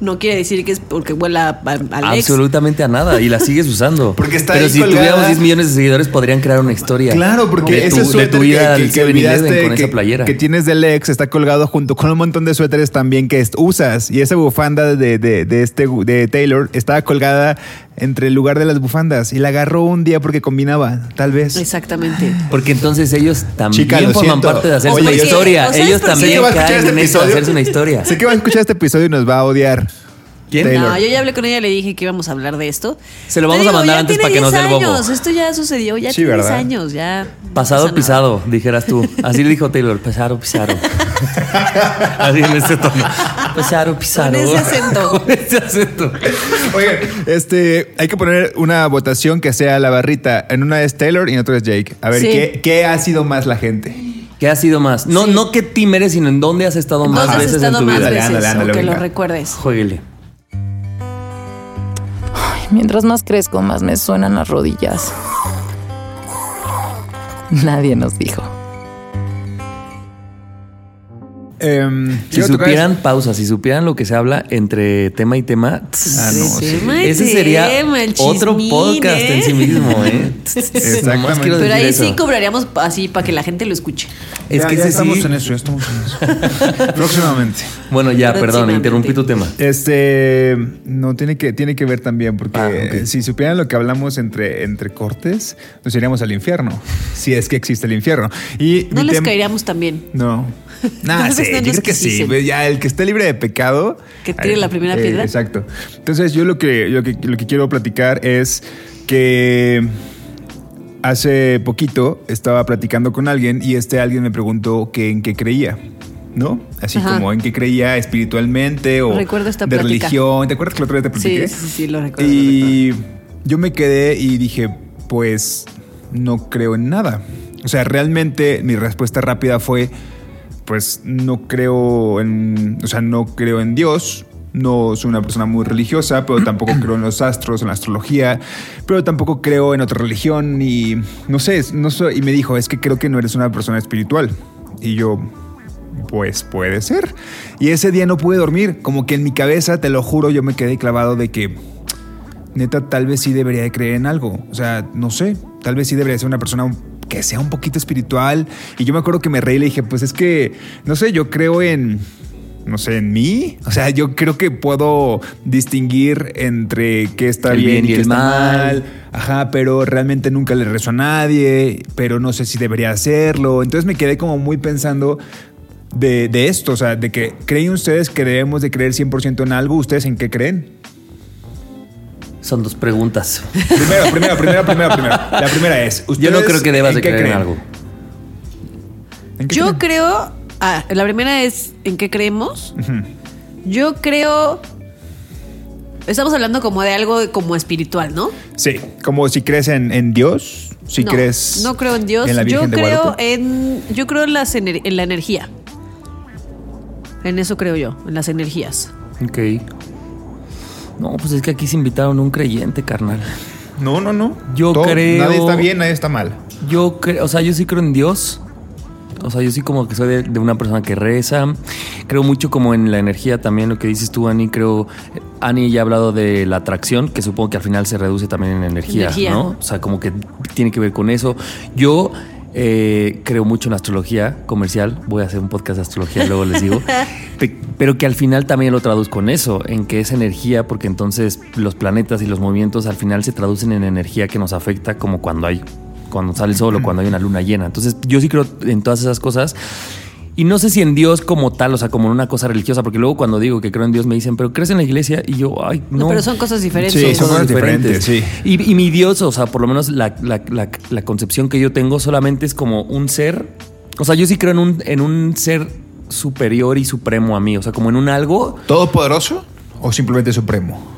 no quiere decir que es porque huela a- al ex. absolutamente a nada y la sigues usando. Porque está Pero ahí si colgada. tuviéramos 10 millones de seguidores, podrían crear una historia. Claro, porque de ese tu, de suéter tu vida que, que, que 7-Eleven olvidaste con que, esa playera. que tienes del ex está colgado junto con un montón de suéteres también que usas. Y esa bufanda de, de, de este, de Taylor estaba colgada entre el lugar de las bufandas y la agarró un día porque combinaba, tal vez. Exactamente. Porque entonces ellos también Chica, forman siento. parte de hacerse Oye, una historia. ¿o sabes Ellos también caen este en eso de hacerse una historia. Sé que va a escuchar este episodio y nos va a odiar. ¿Quién? Taylor. No, yo ya hablé con ella, le dije que íbamos a hablar de esto. Se lo vamos a mandar antes para que no 10 sea el bobo. años, Esto ya sucedió, ya Sí, tiene 10 ¿verdad? años, ya. no Pasado pisado, dijeras tú. Así le dijo Taylor, pesaro pisado. Así en ese tono. Pesaro pisado. Con ese acento. Con ese acento. Oye, este, hay que poner una votación que sea la barrita. En una es Taylor y en otra es Jake. A ver, Sí. ¿qué, ¿qué ha sido más la gente? ¿Qué ha sido más? No, Sí. no que team eres, sino en dónde has estado más ¿Dónde has veces en estado tu más vida. Ándale, veces? ándale, ándale, o que lo recuerdes. Jueguele. Mientras más crezco, más me suenan las rodillas. Nadie nos dijo. Em, Si supieran pausas, si supieran lo que se habla entre tema y tema, tss, Ah, no, sí. Tema y ese sería tema, otro chismín, podcast ¿eh? en sí mismo, ¿eh? Exactamente. Pero ahí eso. sí cobraríamos así para que la gente lo escuche. Es Ya, que ya estamos sí. en eso, ya estamos en eso. Próximamente. Bueno, ya, perdón, interrumpí tu tema. Este no tiene que, tiene que ver también, porque Ah, si supieran lo que hablamos entre, entre cortes, nos iríamos al infierno. Si es que existe el infierno. Y No les caeríamos también. No. Nah, sí, no yo creo que sí. Ya el que esté libre de pecado. Que tire eh, la primera eh, piedra. Exacto. Entonces, yo lo que, lo que, lo que quiero platicar es que hace poquito estaba platicando con alguien y este alguien me preguntó que en qué creía. ¿No? Así Ajá. como en qué creía espiritualmente o Recuerdo esta de plática. religión. ¿Te acuerdas que la otra vez te Sí, platiqué? sí, sí, lo recuerdo. lo Y yo me quedé y dije, pues no creo en nada. O sea, realmente mi respuesta rápida fue, pues no creo en, o sea, no creo en Dios. No soy una persona muy religiosa, pero tampoco creo en los astros, en la astrología, pero tampoco creo en otra religión y no sé, no soy, y me dijo, es que creo que no eres una persona espiritual. Y yo, pues puede ser. Y ese día no pude dormir, como que en mi cabeza, te lo juro, yo me quedé clavado de que neta, tal vez sí debería de creer en algo. O sea, no sé, tal vez sí debería ser una persona que sea un poquito espiritual. Y yo me acuerdo que me reí y le dije, pues es que, no sé, yo creo en, no sé, en mí. O sea, yo creo que puedo distinguir entre qué está El bien, y qué está mal. mal. Ajá, pero realmente nunca le rezo a nadie, pero no sé si debería hacerlo. Entonces me quedé como muy pensando de, de esto, o sea, de que creen ustedes que debemos de creer 100% en algo, ¿ustedes en qué creen? Son dos preguntas. Primero, primero, primero, primero, primero. La primera es, Yo no ¿ustedes creo que debas en de creer en creen? algo. ¿En qué Yo creen? creo. Ah, la primera es en qué creemos. Yo creo. Estamos hablando como de algo como espiritual, ¿no? Sí, como si crees en, en Dios, si no, crees No creo en Dios. en la yo Virgen de creo Guadalupe. en. Yo creo en, las ener- en la energía. En eso creo yo, en las energías. Ok. No, pues es que aquí se invitaron un creyente, carnal. No, no, no. Yo creo- Nadie está bien, nadie está mal. Yo creo, o sea, yo sí creo en Dios. O sea, yo sí como que soy de, de una persona que reza. Creo mucho como en la energía también, lo que dices tú, Ani. Creo, Ani ya ha hablado de la atracción, que supongo que al final se reduce también en energía, Energía. ¿no? O sea, como que tiene que ver con eso. Yo eh, creo mucho en astrología comercial. Voy a hacer un podcast de astrología, luego les digo. Pe- Pero que al final también lo traduzco en eso, en que es energía, porque entonces los planetas y los movimientos al final se traducen en energía que nos afecta, como cuando hay, cuando sale el sol o cuando hay una luna llena. Entonces, yo sí creo en todas esas cosas. Y no sé si en Dios como tal, o sea, como en una cosa religiosa, porque luego cuando digo que creo en Dios me dicen, pero crees en la iglesia y yo, ay, no. No, pero son cosas diferentes. Sí, son cosas diferentes, sí. Y, y mi Dios, o sea, por lo menos la, la- la- la concepción que yo tengo solamente es como un ser. O sea, yo sí creo en un, en un ser superior y supremo a mí. O sea, como en un algo. ¿Todopoderoso o simplemente supremo?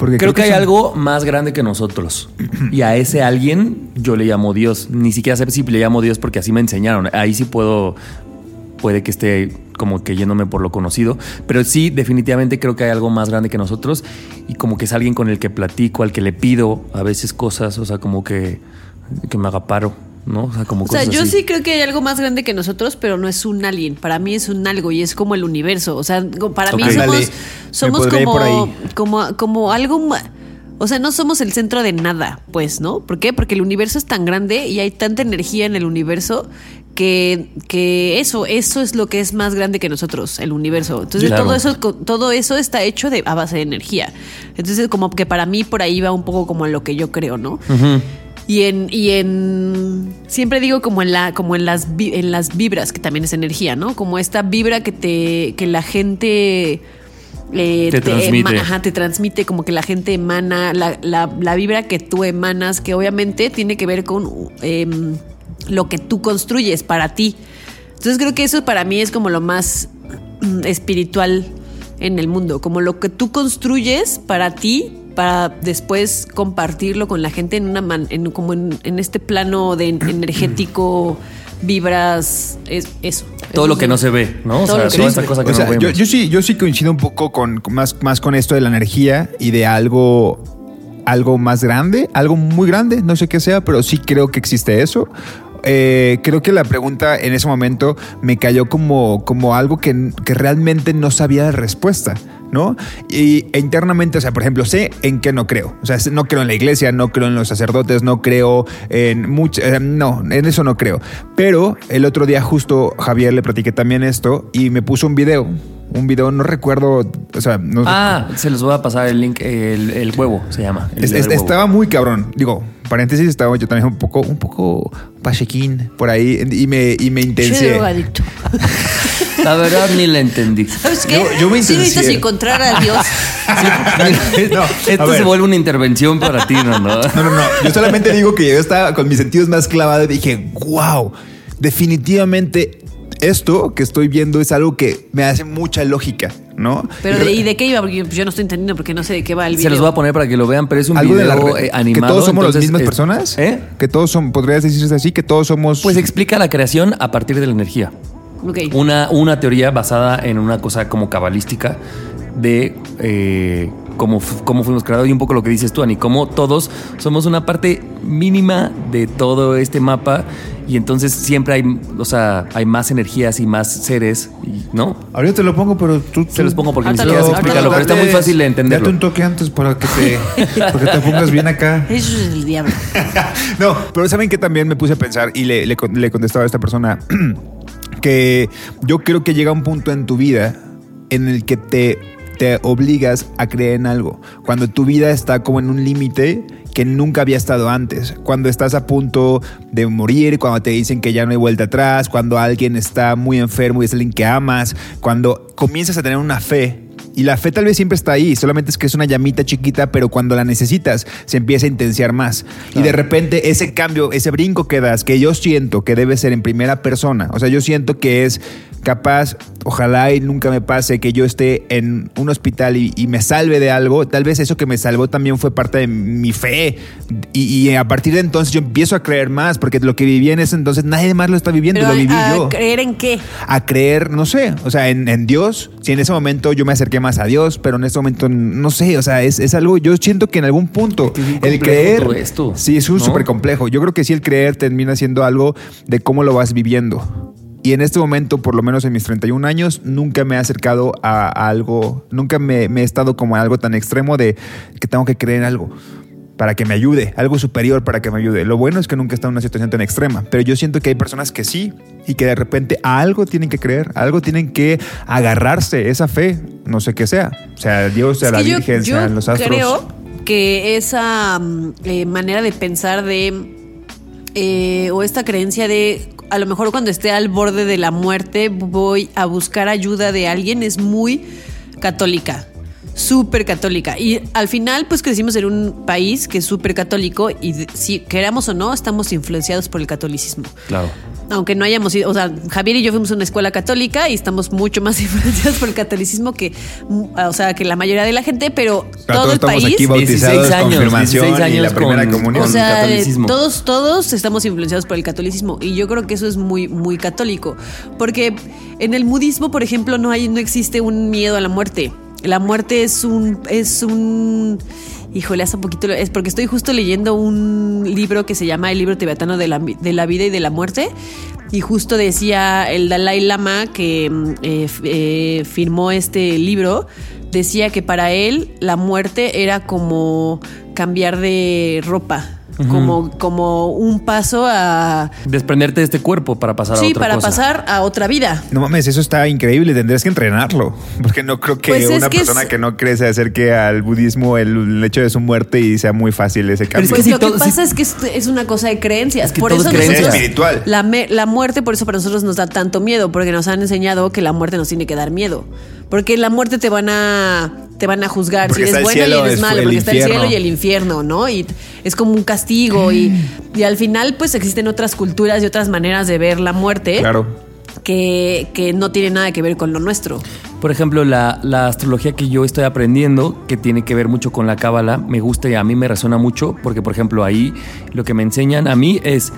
Porque Creo, que, hay son- algo más grande que nosotros. Y a ese alguien yo le llamo Dios. Ni siquiera sé si le llamo Dios porque así me enseñaron. Ahí sí puedo. Puede que esté como que yéndome por lo conocido. Pero sí, definitivamente creo que hay algo más grande que nosotros. Y como que es alguien con el que platico, al que le pido a veces cosas. O sea, como que, que me haga paro. ¿No? O sea, como O sea, cosas yo así. sí creo que hay algo más grande que nosotros, pero no es un alien. Para mí es un algo y es como el universo. O sea, para mí Ok. somos, como, como, como algo. O sea, no somos el centro de nada, pues, ¿no? ¿Por qué? Porque el universo es tan grande y hay tanta energía en el universo que, que eso, eso es lo que es más grande que nosotros, el universo. Entonces, Claro. todo eso, todo eso está hecho de, a base de energía. Entonces, como que para mí por ahí va un poco como en lo que yo creo, ¿no? Y en, y en siempre digo como en la, como en las en las vibras, que también es energía, ¿no? Como esta vibra que te, que la gente eh, Te transmite. ajá, te transmite, como que la gente emana, la, la- la vibra que tú emanas, que obviamente tiene que ver con em, lo que tú construyes para ti. Entonces creo que eso para mí es como lo más mm, espiritual en el mundo, como lo que tú construyes para ti, para después compartirlo con la gente en una man- en, como en, en este plano de energético, vibras, es eso. Todo Eso lo que no se ve, ¿no? O Todo sea, lo que toda no esa se ve. cosa que O sea, no yo, vemos. yo sí, yo sí coincido un poco con más, más con esto de la energía y de algo, algo más grande, algo muy grande, no sé qué sea, pero sí creo que existe eso. Eh, creo que la pregunta en ese momento me cayó como, como algo que, que realmente no sabía la respuesta. ¿No? Y e internamente, o sea, por ejemplo, sé en qué no creo. O sea, no creo en la iglesia, no creo en los sacerdotes, no creo en mucho. eh, no, en eso no creo. Pero el otro día, justo Javier le platiqué también esto y me puso un video. Un video, no recuerdo. O sea, no Ah, se los voy a pasar el link, el, el huevo se llama. el es- del es- huevo. estaba muy cabrón. Digo, paréntesis, estaba yo también un poco, un poco pachequín por ahí y me, y me drogadicto. La verdad ni la entendí. ¿Sabes qué? Yo- yo me sí necesitas encontrar a Dios. No, a Esto se vuelve una intervención para ti, ¿no? ¿no? No, no, no. Yo solamente digo que yo estaba con mis sentidos más clavados y dije, wow, definitivamente esto que estoy viendo es algo que me hace mucha lógica, ¿no? Pero de, ¿y de qué iba? Porque yo no estoy entendiendo porque no sé de qué va el video. Se los voy a poner para que lo vean, pero es un algo de la video re- eh, animado. que todos somos las entonces, mismas eh, personas. ¿Eh? Que todos son, podrías decirse así, que todos somos. Pues explica la creación a partir de la energía. Ok. Una, una teoría basada en una cosa como cabalística de eh, cómo, cómo fuimos creados y un poco lo que dices tú, Ani, cómo todos somos una parte mínima de todo este mapa y entonces siempre hay, o sea, hay más energías y más seres, y- ¿no? Ahorita te lo pongo, pero tú. Se los pongo porque ni siquiera sé explicarlo, lo- pero está muy fácil de entenderlo. Date un toque antes para que te, para que te pongas bien acá. Eso es el diablo. No, pero ¿saben que también me puse a pensar y le, le, le contestaba a esta persona que yo creo que llega un punto en tu vida en el que te, te obligas a creer en algo. Cuando tu vida está como en un límite que nunca había estado antes. Cuando estás a punto de morir, cuando te dicen que ya no hay vuelta atrás, cuando alguien está muy enfermo y es alguien que amas, cuando comienzas a tener una fe y la fe tal vez siempre está ahí, solamente es que es una llamita chiquita, pero cuando la necesitas se empieza a intensiar más. Y de repente ese cambio, ese brinco que das, que yo siento que debe ser en primera persona, o sea, yo siento que es capaz, ojalá y nunca me pase que yo esté en un hospital y, y me salve de algo, tal vez eso que me salvó también fue parte de mi fe. Y, y a partir de entonces yo empiezo a creer más, porque lo que viví en ese entonces nadie más lo está viviendo, Pero lo viví a, a yo creer en qué. a creer, no sé, o sea, en, en Dios. Si en ese momento yo me acerqué más a Dios, pero en este momento no sé, o sea, es, es algo, yo siento que en algún punto el creer, todo esto, sí, es ¿no? súper complejo. Yo creo que sí el creer termina siendo algo de cómo lo vas viviendo. Y en este momento, por lo menos en mis 31 años, nunca me he acercado a, a algo, nunca me, me he estado como a algo tan extremo de que tengo que creer en algo para que me ayude, algo superior para que me ayude. Lo bueno es que nunca estado en una situación tan extrema, pero yo siento que hay personas que sí y que de repente a algo tienen que creer, a algo tienen que agarrarse, esa fe, no sé qué sea, sea Dios, sea Es la que yo- Virgen, yo sean los astros. creo que esa mm, eh, manera de pensar de eh, o esta creencia de a lo mejor cuando esté al borde de la muerte voy a buscar ayuda de alguien es muy católica. Súper católica. Y al final, pues crecimos en un país que es súper católico y si queramos o no, estamos influenciados por el catolicismo. Claro. Aunque no hayamos ido, o sea, Javier y yo fuimos a una escuela católica y estamos mucho más influenciados por el catolicismo que, mm, o sea, que la mayoría de la gente, pero todo el estamos país. aquí bautizados, 16 años, confirmación 16 y la años primera con- comunión. O con sea, catolicismo. todos, todos estamos influenciados por el catolicismo y yo creo que eso es muy, muy católico, porque en el budismo, por ejemplo, no hay, no existe un miedo a la muerte. La muerte es un, es un, híjole, hace poquito, es porque estoy justo leyendo un libro que se llama el libro tibetano de la, de la vida y de la muerte. Y justo decía el Dalai Lama que mm, eh, eh, firmó este libro, decía que para él la muerte era como cambiar de ropa, como, como un paso a... Desprenderte de este cuerpo para pasar a Sí, otra para cosa. pasar a otra vida. No mames, eso está increíble, tendrías que entrenarlo, porque no creo que Pues es una que persona es- que no cree se acerque al budismo el, el hecho de su muerte y sea muy fácil ese cambio. es que Pues lo todo- que pasa es que es, es una cosa de creencias. Es que por eso es creencia. nosotros- Es espiritual. La, me- la muerte, por eso para nosotros nos da tanto miedo, porque nos han enseñado que la muerte nos tiene que dar miedo. Porque en la muerte te van a te van a juzgar Porque si eres bueno y eres es malo, porque está el cielo y el infierno, ¿no? Y es como un castigo y, y al final pues existen otras culturas y otras maneras de ver la muerte Claro. que, que no tienen nada que ver con lo nuestro. Por ejemplo, la, la astrología que yo estoy aprendiendo, que tiene que ver mucho con la cábala, me gusta y a mí me resuena mucho, porque por ejemplo ahí lo que me enseñan a mí es,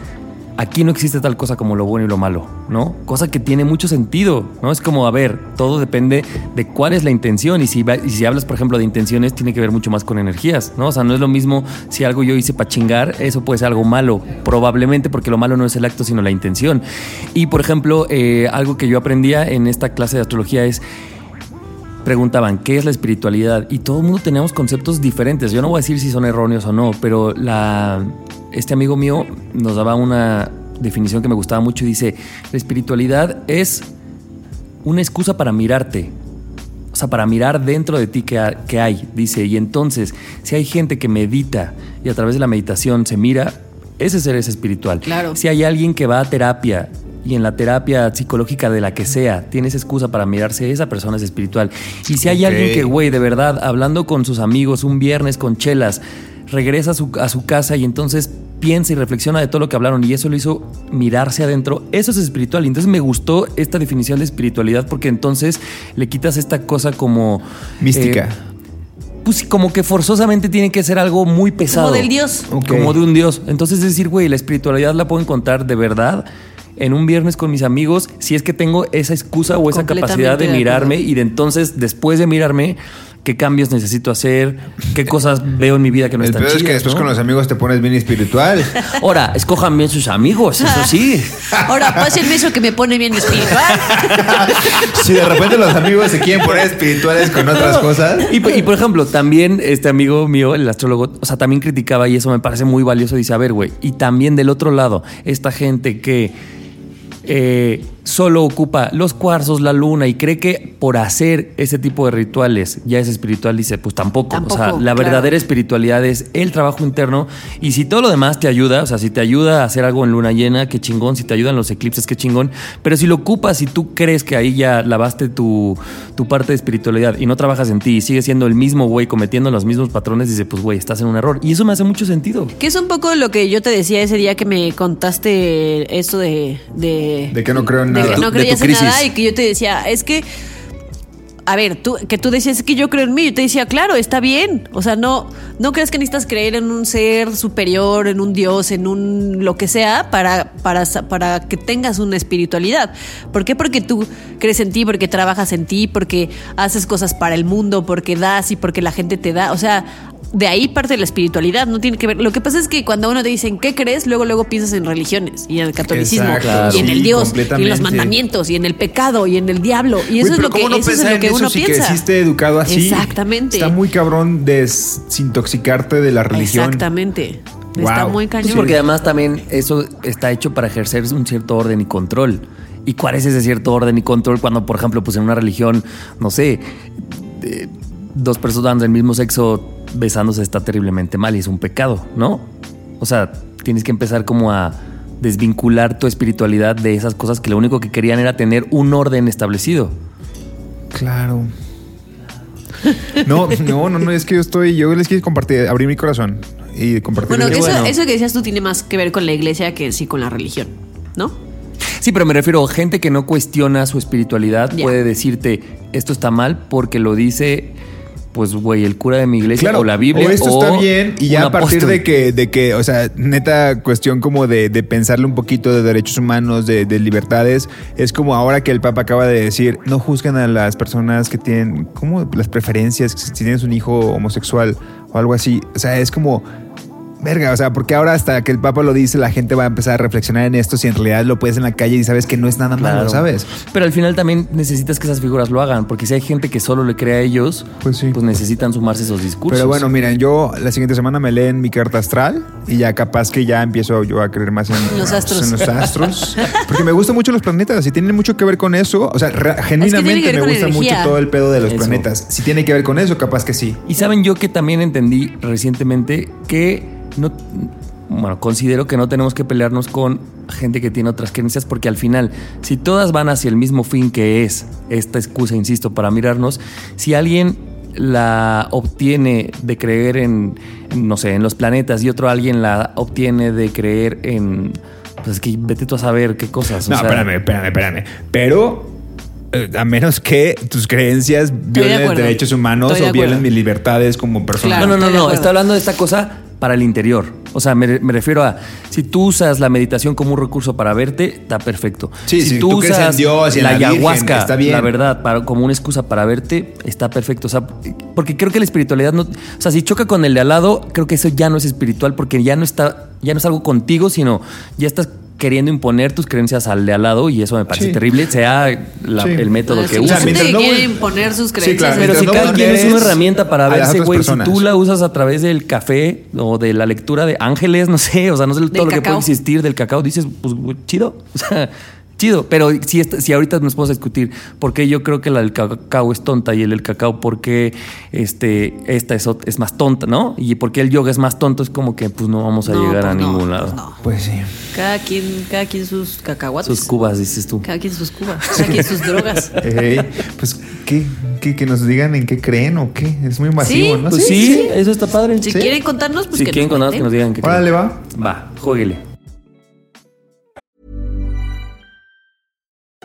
aquí no existe tal cosa como lo bueno y lo malo, ¿no? Cosa que tiene mucho sentido, ¿no? Es como, a ver, todo depende de cuál es la intención y si, y si hablas, por ejemplo, de intenciones, tiene que ver mucho más con energías, ¿no? O sea, no es lo mismo si algo yo hice para chingar, eso puede ser algo malo, probablemente porque lo malo no es el acto, sino la intención. Y, por ejemplo, eh, algo que yo aprendía en esta clase de astrología es preguntaban qué es la espiritualidad y todo el mundo teníamos conceptos diferentes. Yo no voy a decir si son erróneos o no, pero la, este amigo mío nos daba una definición que me gustaba mucho y dice, la espiritualidad es una excusa para mirarte. O sea, para mirar dentro de ti que, ha- que hay, dice. Y entonces, si hay gente que medita y a través de la meditación se mira, ese ser es espiritual. Claro. Si hay alguien que va a terapia y en la terapia psicológica de la que sea, tienes excusa para mirarse, esa persona es espiritual. Y si hay alguien que, güey, de verdad, hablando con sus amigos un viernes con chelas, regresa a su, a su casa y entonces piensa y reflexiona de todo lo que hablaron y eso lo hizo mirarse adentro, eso es espiritual. Y entonces me gustó esta definición de espiritualidad porque entonces le quitas esta cosa como... Mística. eh, pues sí, como que forzosamente tiene que ser algo muy pesado. Como del Dios. Como de un Dios. Entonces es decir, güey, la espiritualidad la puedo encontrar de verdad en un viernes con mis amigos si es que tengo esa excusa o esa capacidad de mirarme y de entonces después de mirarme qué cambios necesito hacer, qué cosas veo en mi vida que no El están peor es que chidas, después ¿no? con los amigos te pones bien espiritual. Ahora, escojan bien sus amigos, eso sí. Ahora, pásenme eso que me pone bien espiritual. si de repente los amigos se quieren poner espirituales con otras cosas. Y, y, por ejemplo, también este amigo mío, el astrólogo, o sea, también criticaba y eso me parece muy valioso. Dice, a ver, güey, y también del otro lado, esta gente que eh, solo ocupa los cuarzos, la luna y cree que por hacer ese tipo de rituales ya es espiritual, dice, pues tampoco. Tampoco, o sea, la claro. verdadera espiritualidad es el trabajo interno y si todo lo demás te ayuda, o sea, si te ayuda a hacer algo en luna llena, qué chingón, si te ayudan los eclipses, qué chingón, pero si lo ocupas y tú crees que ahí ya lavaste tu, tu parte de espiritualidad y no trabajas en ti y sigues siendo el mismo güey cometiendo los mismos patrones, dice, pues güey, estás en un error. Y eso me hace mucho sentido. Que es un poco lo que yo te decía ese día que me contaste esto de... De, De que no creo en de que no De tu creías en nada y que yo te decía, es que... A ver, tú, que tú decías "Es que yo creo en mí. Yo te decía, claro, está bien. O sea, no, no crees que necesitas creer en un ser superior, en un dios, en un lo que sea, para, para, para que tengas una espiritualidad. ¿Por qué? Porque tú crees en ti, porque trabajas en ti, porque haces cosas para el mundo, porque das y porque la gente te da. O sea, de ahí parte la espiritualidad, no tiene que ver. Lo que pasa es que cuando a uno te dicen qué crees, luego luego piensas en religiones y en el catolicismo Exacto, y en el Dios y en los mandamientos y en el pecado y en el diablo y eso es pero lo que ¿cómo no eso es pensar lo que en uno eso si piensa. creciste educado así? Exactamente. Está muy cabrón desintoxicarte de la religión. Exactamente. Está muy Pues cañón. porque además también eso está hecho para ejercer un cierto orden y control. ¿Y cuál es ese cierto orden y control cuando, por ejemplo, pues en una religión, no sé, de- dos personas del mismo sexo besándose está terriblemente mal y es un pecado, ¿no? O sea, tienes que empezar como a desvincular tu espiritualidad de esas cosas que lo único que querían era tener un orden establecido. Claro. No, no, no, no, es que yo estoy, yo les quiero compartir, abrir mi corazón y compartir. bueno, que eso, bueno. eso que decías tú tiene más que ver con la iglesia que sí con la religión, ¿no? Sí, pero me refiero a gente que no cuestiona su espiritualidad, puede decirte esto está mal porque lo dice, pues, güey, el cura de mi iglesia Claro, o la Biblia. o esto está bien y ya a partir apóstol. de que, de que, o sea, neta cuestión como de, de pensarle un poquito de derechos humanos, de, de libertades, es como ahora que el Papa acaba de decir, no juzgan a las personas que tienen, como las preferencias, si tienes un hijo homosexual o algo así, o sea, es como... Verga, o sea, porque ahora hasta que el Papa lo dice, la gente va a empezar a reflexionar en esto si en realidad lo puedes en la calle y sabes que no es nada malo. ¿sabes? Pero al final también necesitas que esas figuras lo hagan, porque si hay gente que solo le cree a ellos, Pues sí. necesitan sumarse esos discursos. Pero bueno, miren, yo la siguiente semana me leen mi carta astral y ya capaz que ya empiezo yo a creer más en Los astros. en los astros. Porque me gustan mucho los planetas y tienen mucho que ver con eso. O sea, re- genuinamente me gusta energía. mucho todo el pedo de los Eso. planetas. Si tiene que ver con eso, capaz que sí. Y saben yo que también entendí recientemente que no, bueno, considero que no tenemos que pelearnos con gente que tiene otras creencias porque al final, si todas van hacia el mismo fin que es esta excusa, insisto, para mirarnos, si alguien la obtiene de creer en, no sé, en los planetas y otro alguien la obtiene de creer en, pues es que vete tú a saber qué cosas. o No, sea, espérame, espérame, espérame. Pero eh, a menos que tus creencias violen acuerdo. derechos humanos Estoy de o violen mis libertades como persona. Claro. No, no, no, de no. Está hablando de esta cosa para el interior. O sea, me, me refiero a si tú usas la meditación como un recurso para verte, está perfecto. Sí, si si tú tú crees en usas Dios y en la la Virgen, ayahuasca, está bien. la verdad, para, como una excusa para verte, está perfecto. O sea, porque creo que la espiritualidad no. O sea, si choca con el de al lado, creo que eso ya no es espiritual porque ya no está, ya no es algo contigo, sino ya estás queriendo imponer tus creencias al de al lado y eso me parece Sí. terrible, sea la- Sí. el método Ah, que sí, uses. la O sea, gente que no quiere imponer sus Sí, creencias. claro, Pero si no cada quien es una herramienta para verse, güey, si tú la usas a través del café o de la lectura de ángeles, no sé, o sea, no sé todo lo que puede existir del cacao, dices, pues chido, o sea, chido. Pero si, esta- si ahorita nos podemos discutir por qué yo creo que la del cacao es tonta y el del cacao por qué este, esta es, más tonta, ¿no? Y por qué el yoga es más tonto, es como que pues no vamos a No, llegar a pues no, ningún pues lado. no. Pues sí. Cada quien, cada quien sus cacahuates. Sus cubas, dices tú. Cada quien sus cubas. Cada quien sus drogas. Pues, ¿qué, qué? Que nos digan en qué creen o qué. Es muy masivo, Sí, ¿no? Pues sí, eso está padre. Si Sí. quieren contarnos, pues si que quieren nos contarnos, que nos digan que Órale, va. Va, jueguele.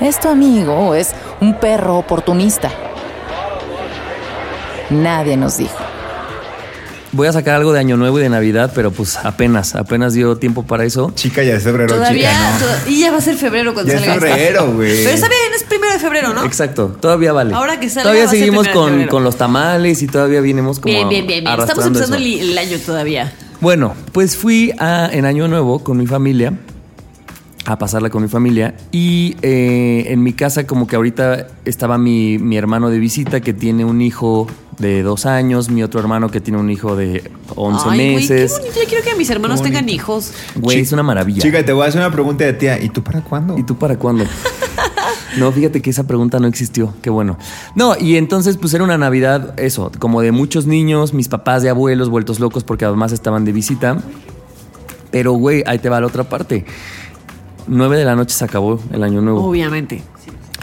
Esto, amigo, es un perro oportunista. Nadie nos dijo. Voy a sacar algo de Año Nuevo y de Navidad, pero pues apenas, apenas dio tiempo para eso. Chica, ya es febrero, Todavía. chica, ¿no? to- Y ya va a ser febrero cuando Ya es salga esta. febrero, güey. Pero está bien, es primero de febrero, ¿no? Exacto, todavía vale. Ahora que salga Todavía va a ser seguimos primero de con, febrero. con los tamales y todavía vienemos como Bien, bien, bien, bien. Estamos arrastrando empezando eso. el, el año todavía. Bueno, pues fui a, en Año Nuevo con mi familia, a pasarla con mi familia, y eh, en mi casa como que ahorita estaba mi, mi hermano de visita que tiene un hijo de dos años, mi otro hermano que tiene un hijo de 11 Ay, güey, qué meses. bonito. Yo quiero que mis hermanos tengan hijos. Güey, es una maravilla. Chica, te voy a hacer una pregunta de tía. ¿Y tú para cuándo? ¿Y tú para cuándo? No, fíjate que esa pregunta no existió. Qué bueno. No, y entonces pues era una Navidad, eso, como de muchos niños, mis papás de abuelos vueltos locos porque además estaban de visita. Pero, güey, ahí te va la otra parte. 9 de la noche se acabó el año nuevo. Obviamente.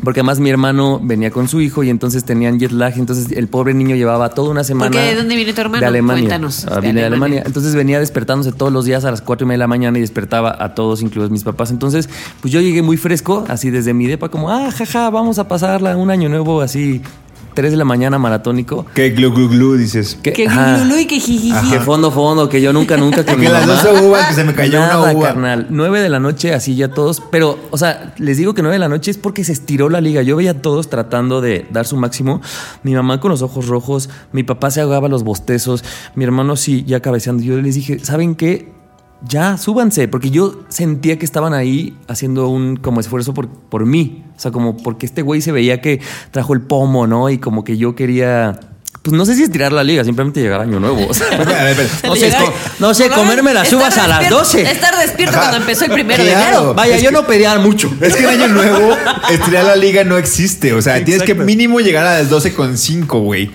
Porque además mi hermano venía con su hijo y entonces tenían jet lag. Entonces el pobre niño llevaba toda una semana. qué? ¿De dónde viene tu hermano? De Alemania. Cuéntanos. Ah, De viene de Alemania. Alemania. Entonces venía despertándose todos los días a las 4 y media de la mañana y despertaba a todos, incluidos mis papás. Entonces, pues yo llegué muy fresco, así desde mi depa, como, ah, jaja, vamos a pasarla un año nuevo, así 3 de la mañana maratónico. Que glu glu glu dices. Que, Que ajá, glululu y que jijiji. que fondo, fondo, que yo nunca, nunca con mi Que las mamá. 12 uvas, que se me cayó una Nada, uva. carnal. 9 de la noche, así ya todos. Pero, o sea, les digo que 9 de la noche es porque se estiró la liga. Yo veía a todos tratando de dar su máximo. Mi mamá con los ojos rojos, mi papá se ahogaba los bostezos, mi hermano sí, ya cabeceando. Yo les dije, ¿saben qué? Ya, súbanse, porque yo sentía que estaban ahí haciendo un como esfuerzo por, por mí. O sea, como porque este güey se veía que trajo el pomo, ¿no? Y como que yo quería, pues no sé si estirar la liga, simplemente llegar a año nuevo. O sea, A ver, a ver, no sé, Llegar- no sé, comerme las uvas a las despierto- 12. Estar despierto Ajá. cuando empezó el primero de Claro. enero. Vaya, Es yo que- no pedía mucho. Es que en Año Nuevo, estirar la liga no existe. O sea, tienes que mínimo llegar a las 12 con 5, güey.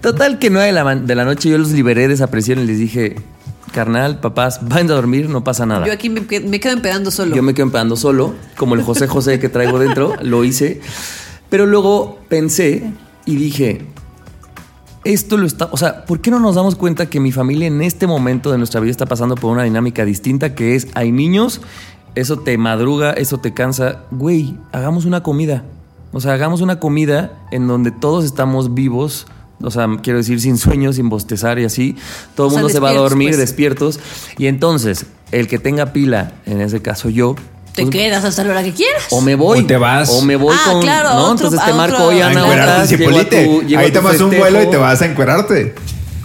Total que 9 de la, de la noche yo los liberé de esa presión y les dije, carnal, papás, vayan a dormir, no pasa nada. Yo aquí me, me quedo empedando solo. Yo me quedo empezando solo, como el José José que traigo dentro, lo hice. Pero luego pensé y dije, esto lo está, o sea, ¿por qué no nos damos cuenta que mi familia en este momento de nuestra vida está pasando por una dinámica distinta que es, hay niños, eso te madruga, eso te cansa, güey, hagamos una comida. O sea, hagamos una comida en donde todos estamos vivos. O sea, quiero decir, sin sueños, sin bostezar y así. Todo el sea, mundo se va a dormir pues. despiertos. Y entonces, el que tenga pila, en ese caso yo, Te pues, quedas hasta la hora que quieras. o me voy. O te vas. O me voy Ah, con. claro, a ¿no? otro- Entonces te marco hoy A Ana llego a tu- llego Ahí tomas un vuelo y te vas a encuerarte.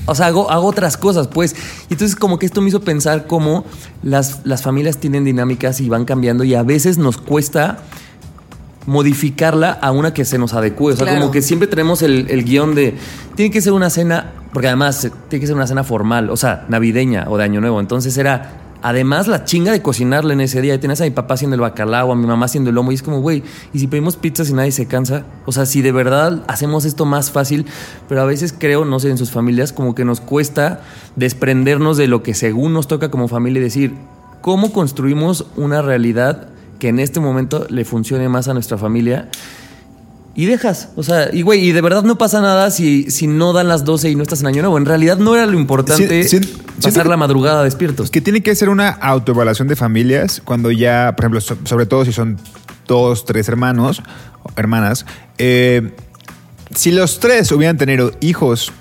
O sea, hago, hago otras cosas, pues. Y entonces, como que esto me hizo pensar cómo las, las familias tienen dinámicas y van cambiando, y a veces nos cuesta modificarla a una que se nos adecue. O sea, Claro. como que siempre tenemos el, el guion de. Tiene que ser una cena, porque además eh, tiene que ser una cena formal, o sea, navideña o de Año Nuevo. Entonces era. Además, la chinga de cocinarle en ese día. Y tenías a mi papá haciendo el bacalao, a mi mamá haciendo el lomo. Y es como, güey, ¿y si pedimos pizzas y nadie se cansa? O sea, si de verdad hacemos esto más fácil, pero a veces creo, no sé, en sus familias, como que nos cuesta desprendernos de lo que según nos toca como familia y decir, ¿cómo construimos una realidad que en este momento le funcione más a nuestra familia? Y dejas, o sea, y güey, y de verdad no pasa nada si, si no dan las 12 y no estás en Año Nuevo. En realidad no era lo importante pasar la madrugada despiertos. Que tiene que ser una autoevaluación de familias cuando ya, por ejemplo, so- sobre todo si son dos, tres hermanos hermanas. eh, si los tres hubieran tenido hijos,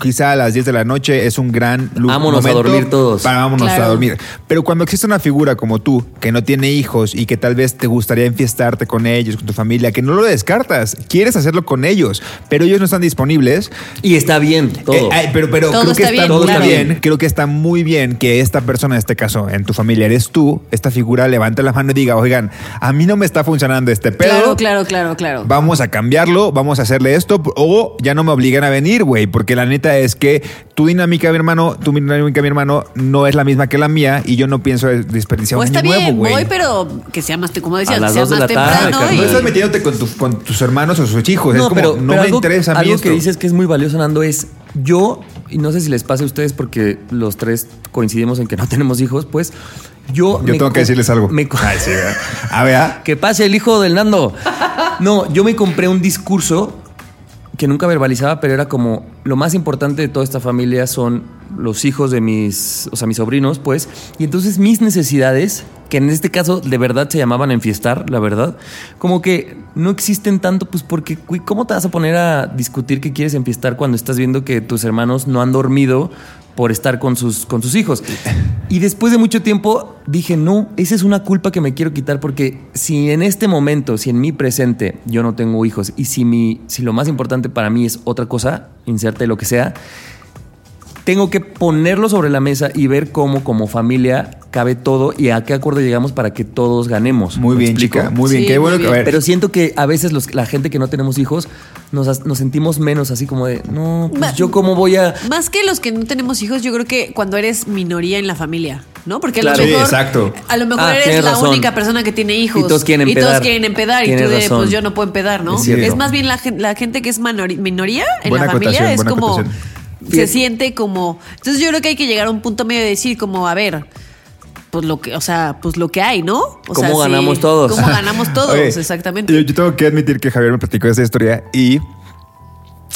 quizá a las 10 de la noche es un gran lu- Vámonos a momento dormir todos. para vámonos Claro. a dormir. Pero cuando existe una figura como tú, que no tiene hijos y que tal vez te gustaría enfiestarte con ellos, con tu familia, que no lo descartas, quieres hacerlo con ellos, pero ellos no están disponibles, Y está bien todo. eh, pero pero Todo creo que está está, bien, muy claro. bien. Creo que está muy bien que esta persona, en este caso, en tu familia eres tú, esta figura levante la mano y diga, oigan, a mí no me está funcionando este pedo. Claro, claro, claro, claro. Vamos a cambiarlo, vamos a hacerle esto, o ya no me obligan a venir, güey, porque la neta es que tu dinámica, mi hermano, tu dinámica, mi hermano, no es la misma que la mía y yo no pienso desperdiciar O un está año bien, nuevo, güey. voy, pero que sea más, como decías, A las que sea dos de más la tarde, temprano. No estás metiéndote con, tu- con tus hermanos o sus hijos. es como, no me algo, interesa a mí algo esto. que dices que es muy valioso, Nando, es yo, y no sé si les pase a ustedes porque los tres coincidimos en que no tenemos hijos, pues Yo, Yo me tengo que decirles algo. me co- Ay, sí, ¿verdad? A ver, ¿ah? Que pase el hijo del Nando. No, yo me compré un discurso que nunca verbalizaba, pero era como lo más importante de toda esta familia son los hijos de mis, o sea, mis sobrinos, pues. Y entonces mis necesidades, que en este caso de verdad se llamaban enfiestar, la verdad, como que no existen tanto, pues porque, ¿cómo te vas a poner a discutir que quieres enfiestar cuando estás viendo que tus hermanos no han dormido por estar con sus, con sus hijos. Y después de mucho tiempo dije, no, esa es una culpa que me quiero quitar porque si en este momento, si en mi presente yo no tengo hijos y si, mi, si lo más importante para mí es otra cosa, inserte lo que sea, tengo que ponerlo sobre la mesa y ver cómo como familia cabe todo y a qué acuerdo llegamos para que todos ganemos. Muy ¿Me bien, explico? chica. Muy bien. Sí, Qué bueno muy que a bien. ver. Pero siento que a veces los- la gente que no tenemos hijos nos, nos sentimos menos así como de, no, pues Ma- yo cómo voy a... Más que los que no tenemos hijos, yo creo que cuando eres minoría en la familia, ¿no? Porque a Claro. lo Sí, mejor, exacto. a lo mejor Ah, eres la razón. única persona que tiene hijos. Y todos quieren Y todos empedar. quieren empedar. Y tú de, razón. pues yo no puedo empedar, ¿no? Es. Es más bien la, la gente que es minoría en Buena la familia es como... acotación. Se Fíjate. siente como... Entonces yo creo que hay que llegar a un punto medio de decir como, a ver... Pues lo que, o sea, pues lo que hay, ¿no? O ¿Cómo sea, sí, ganamos todos? ¿Cómo ganamos todos? Oye, exactamente. Yo, yo tengo que admitir que Javier me platicó esa historia y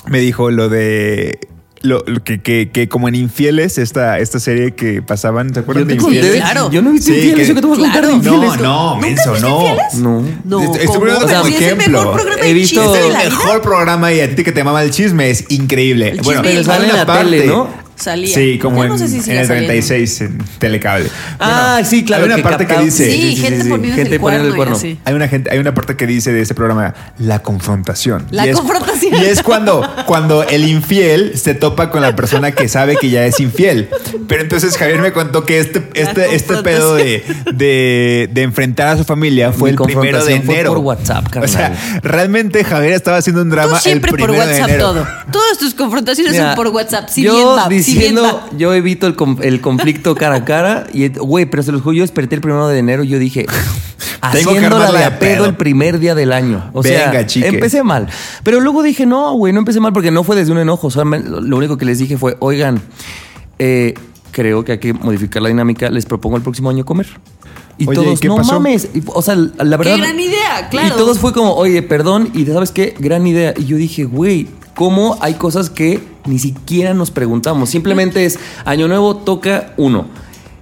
me dijo lo de. Lo, lo que, que, que como en Infieles, esta, esta serie que pasaban, ¿se acuerdan Yo de te conté, Infieles? Claro. Yo no he visto Sí, infieles, que- eso que te voy a contar de Claro. infieles. No, no, menso, no. No. No, Estoy ¿cómo? poniendo como si ejemplo. He de visto- de el mejor programa y a ti que te mama el chisme es increíble. El bueno, chisme Pero sale en la tele, ¿no? Salía. Sí, como en, no sé si en el saliendo. 36 en Telecable. Ah, sí, claro, Hay una que parte que dice. Sí, gente poniendo Gente el poniendo el cuerno. y cuerno. así. Hay una gente, hay una parte que dice de ese programa la confrontación. La Y es- confrontación. Y es cuando, cuando el infiel se topa con la persona que sabe que ya es infiel. Pero entonces Javier me contó que este, este, este pedo de, de, de enfrentar a su familia fue Mi el primero de confrontación fue enero. por WhatsApp, O carnal. sea, realmente Javier estaba haciendo un Tú drama el siempre por primero de WhatsApp enero. todo. Todas tus confrontaciones Mira, son por WhatsApp. Si yo bien va, diciendo, yo evito el, el conflicto cara a cara. Y, güey, pero se los juro, yo desperté el primero de enero y yo dije, haciéndola de a pedo el primer día del año. O sea, Venga, chique. empecé mal. Pero luego dije, no, güey, no empecé mal porque no fue desde un enojo. O sea, lo único que les dije fue, oigan, eh, creo que hay que modificar la dinámica. Les propongo el próximo año comer. Y Oye, todos, ¿qué no pasó? mames. Y, O sea, la verdad. gran idea, claro. Y todos fue como, oye, perdón. Y ¿sabes qué? Gran idea. Y yo dije, güey, ¿cómo hay cosas que ni siquiera nos preguntamos? Simplemente es, año nuevo toca uno.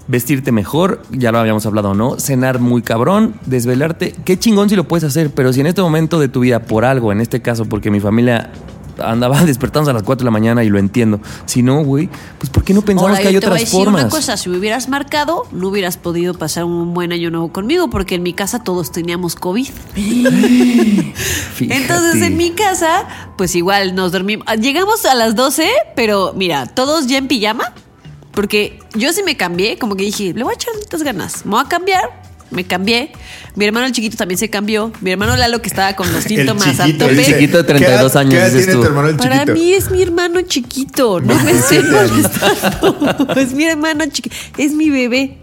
Vestirte mejor, ya lo habíamos hablado, ¿no? Cenar muy cabrón, desvelarte. Qué chingón si lo puedes hacer, pero si en este momento de tu vida, por algo, en este caso, porque mi familia andaba despertándose a las 4 de la mañana y lo entiendo. Si no, güey, pues ¿por qué no pensamos Ahora, que hay yo te voy a otras decir formas? una cosa, si me hubieras marcado, no hubieras podido pasar un buen año nuevo conmigo, porque en mi casa todos teníamos COVID. Entonces en mi casa, pues igual nos dormimos. Llegamos a las 12, pero mira, todos ya en pijama, porque yo sí me cambié, como que dije, le voy a echar tantas ganas, me voy a cambiar. Me cambié. Mi hermano el chiquito también se cambió. Mi hermano Lalo, que estaba con los síntomas a chiquito, tope. El chiquito de 32 ¿qué edad- años, ¿Qué edad dices tiene tú. tu hermano el Para chiquito? mí es mi hermano chiquito, no me estén molestando. Es mi hermano chiquito, es mi bebé.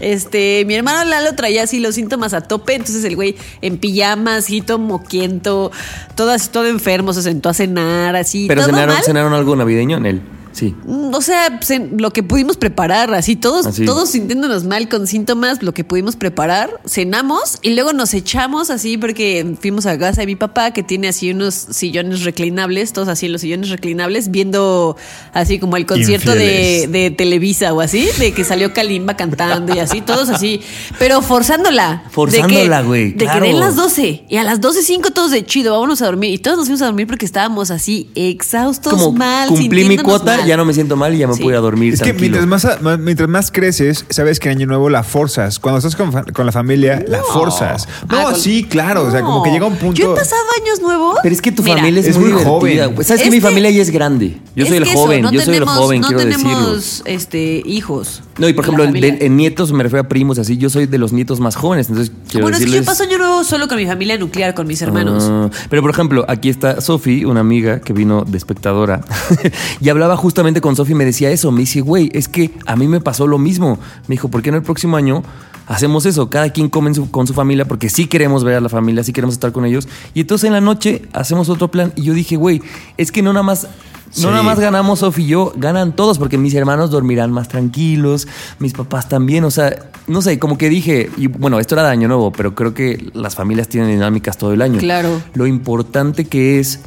Este, mi hermano Lalo traía así los síntomas a tope, entonces el güey en pijamas, hito moquiento, todo así, todo enfermo, se sentó a cenar, así, Pero todo cenaron, mal. cenaron algo navideño en él. Sí. O sea, lo que pudimos preparar, así todos, Así. todos sintiéndonos mal con síntomas, lo que pudimos preparar, cenamos y luego nos echamos así porque fuimos a casa de mi papá que tiene así unos sillones reclinables, todos así en los sillones reclinables, viendo así como el concierto de, Televisa o así, de que salió Kalimba cantando y así, todos así, pero forzándola. Forzándola, De que- güey, De claro. que las 12 y a las 12.05 todos de chido, vámonos a dormir y todos nos fuimos a dormir porque estábamos así exhaustos, Como mal, cumplí mi cuota, mal. Ya no me siento mal y ya me Sí. pude a dormir Es que mientras más, mientras más creces, sabes que en Año Nuevo la forzas. Cuando estás con, con la familia, la forzas. No, Ah, sí, claro. O sea, como que llega un punto. Yo he pasado años nuevos. Pero es que tu Mira, familia es, es muy, joven. Sabes Es que mi familia ya es grande. Yo es soy el eso, joven, no yo soy el joven, no quiero decirlo. tenemos este, hijos. No, y por ejemplo, de- en nietos me refiero a primos, así. Yo soy de los nietos más jóvenes, entonces quiero bueno, es que yo paso año nuevo solo con mi familia nuclear, con mis hermanos. Ah, pero por ejemplo, aquí está Sofi, una amiga que vino de espectadora, y hablaba justamente con Sofi y me decía eso. Me dice, güey, es que a mí me pasó lo mismo. Me dijo, ¿por qué no el próximo año hacemos eso? Cada quien come su- con su familia porque sí queremos ver a la familia, sí queremos estar con ellos. Y entonces en la noche hacemos otro plan. Y yo dije, güey, es que no nada más No Sí. nada más ganamos Sofi y yo, ganan todos porque mis hermanos dormirán más tranquilos, mis papás también, o sea, no sé, como que dije, y bueno, esto era de año nuevo, pero creo que las familias tienen dinámicas todo el año. Claro. Lo importante que es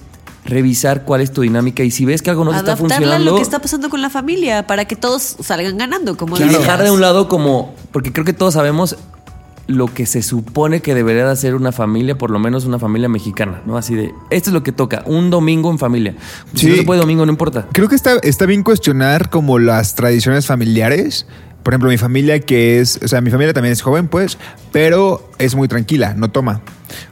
revisar cuál es tu dinámica y si ves que algo no te está Adaptarla a funcionando, lo que está pasando con la familia para que todos salgan ganando, como y dejar de un lado como, porque creo que todos sabemos lo que se supone que debería de hacer una familia, por lo menos una familia mexicana, ¿no? Así de, esto es lo que toca, un domingo en familia. Si Sí. no se puede domingo, no importa. Creo que está, está bien cuestionar como las tradiciones familiares. Por ejemplo, mi familia que es, o sea, mi familia también es joven, pues, pero es muy tranquila, no toma.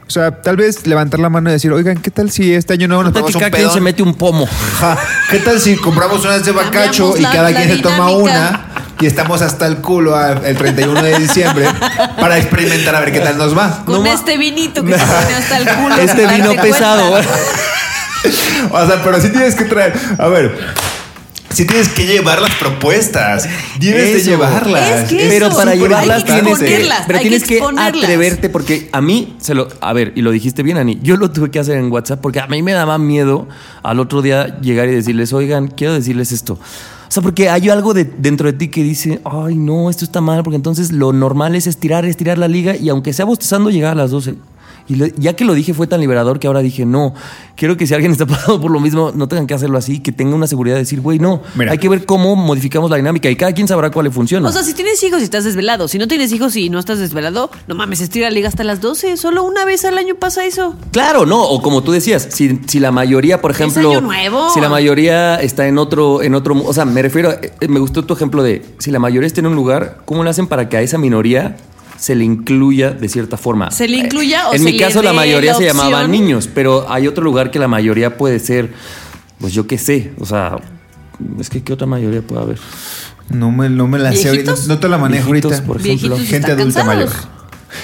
O sea, tal vez levantar la mano y decir, oigan, ¿qué tal si este año nuevo nos tomamos que un quien se mete un pomo. Ja, ¿Qué tal si compramos unas de bacacho y cada quien se toma una y estamos hasta el culo el 31 de diciembre para experimentar a ver qué tal nos va? Con No este vinito que se pone hasta el culo. Este vino pesado. O sea, pero sí tienes que traer. A ver. Sí tienes que llevar las propuestas. Debes de Eso. llevarlas. Es que Pero eso, para llevarlas hay que tienes pero hay tienes que que, atreverte porque a mí se lo, a ver, y lo dijiste bien, Ani, yo lo tuve que hacer en WhatsApp porque a mí me daba miedo al otro día llegar y decirles, oigan, quiero decirles esto. O sea, porque hay algo de, dentro de ti que dice, ay, no, esto está mal, porque entonces lo normal es estirar, estirar la liga y aunque sea bostezando, llegar a las 12. Y lo- ya que lo dije fue tan liberador que ahora dije, no, quiero que si alguien está pasando por lo mismo, no tengan que hacerlo así, que tenga una seguridad de decir, güey, no, Mira. hay que ver cómo modificamos la dinámica y cada quien sabrá cuál le funciona. O sea, si tienes hijos y estás desvelado, si no tienes hijos y no estás desvelado, no mames, estira la liga hasta las 12. Solo una vez al año pasa eso. Claro, no, o como tú decías, si, si la mayoría, por ejemplo, año nuevo. si la mayoría está en otro, en otro, o sea, me refiero, eh, me gustó tu ejemplo de si la mayoría está en un lugar, ¿cómo lo hacen para que a esa minoría se le incluya de cierta forma? ¿Se le incluya o En se mi le caso la mayoría la se llamaban niños, pero hay otro lugar que la mayoría puede ser, pues yo qué sé, o sea, es que qué otra mayoría puede haber. No me, no me la sé ahorita. No, te la manejo Viejitos, ahorita. por ejemplo. Gente adulta cansados. mayor.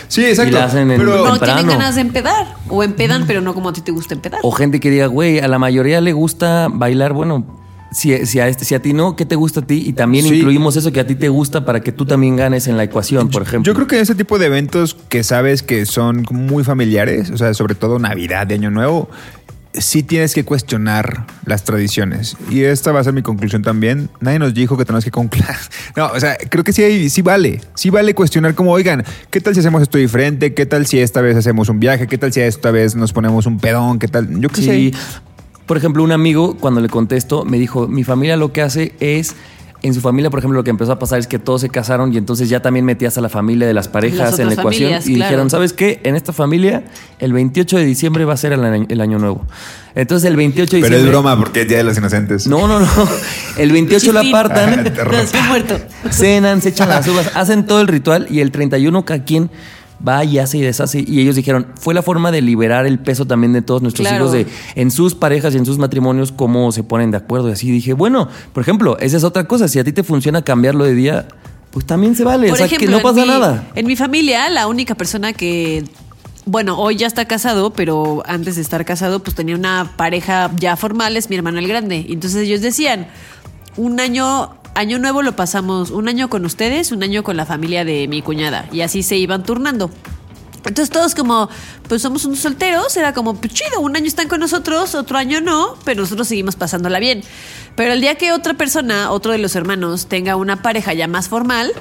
Sí, exacto. Y la hacen en- pero, No tienen ganas de empedar. O empedan, pero no como a ti te gusta empedar. O gente que diga, güey, a la mayoría le gusta bailar, bueno, si, si, a este, si a ti no, ¿qué te gusta a ti? Y también Sí. incluimos eso que a ti te gusta para que tú también ganes en la ecuación, por ejemplo. Yo creo que ese tipo de eventos que sabes que son muy familiares, o sea, sobre todo Navidad de Año Nuevo, sí tienes que cuestionar las tradiciones. Y esta va a ser mi conclusión también. Nadie nos dijo que tenemos que concluir. No, o sea, creo que sí, sí vale. Sí vale cuestionar como, oigan, ¿qué tal si hacemos esto diferente? ¿Qué tal si esta vez hacemos un viaje? ¿Qué tal si esta vez nos ponemos un pedón? ¿Qué tal? Yo qué Sí. sé. Por ejemplo, un amigo, cuando le contesto, me dijo, mi familia lo que hace es... En su familia, por ejemplo, lo que empezó a pasar es que todos se casaron y entonces ya también metías a la familia de las parejas Las en la ecuación familias, y claro. dijeron, ¿sabes qué? En esta familia el 28 de diciembre va a ser el año, el año nuevo. Entonces el 28 de Pero es diciembre... broma porque es Día de los Inocentes. No, no, no. El 28 la Chistín. apartan. Estoy muerto. cenan, se echan las uvas, hacen todo el ritual y el 31 cada quien va y hace y deshace. Y ellos dijeron, fue la forma de liberar el peso también de todos nuestros Claro. hijos de en sus parejas y en sus matrimonios, cómo se ponen de acuerdo. Y así dije, bueno, por ejemplo, esa es otra cosa. Si a ti te funciona cambiarlo de día, pues también se vale. Por o sea, ejemplo, que no pasa mi- nada. En mi familia, la única persona que, bueno, hoy ya está casado, pero antes de estar casado, pues tenía una pareja ya formal, es mi hermano el grande. Entonces ellos decían, un año, año nuevo lo pasamos, un año con ustedes, un año con la familia de mi cuñada. Y así se iban turnando. Entonces todos como, pues somos unos solteros, era como, pues chido, un año están con nosotros, otro año no, pero nosotros seguimos pasándola bien. Pero el día que otra persona, otro de los hermanos, tenga una pareja ya más formal,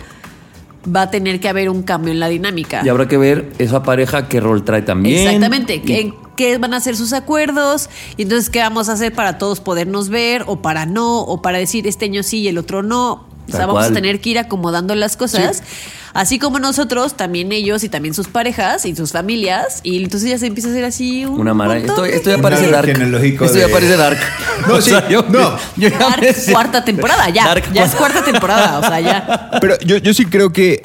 va a tener que haber un cambio en la dinámica. Y habrá que ver esa pareja qué rol trae también. Exactamente, Y- ¿Qué, qué van a ser sus acuerdos? Y entonces, ¿qué vamos a hacer para todos podernos ver? O para no, o para decir este año sí y el otro no. O sea, vamos a tener que ir acomodando las cosas. Así como nosotros, también ellos y también sus parejas y sus familias. Y entonces ya se empieza a hacer así un Una mara. Esto, esto ya parece Dark. Esto ya de- parece Dark. No, O sí, sea, yo- no. yo ya Dark, me cuarta temporada, ya. Dark, ya es cuarta- cuarta temporada, o sea, ya. Pero yo, yo sí creo que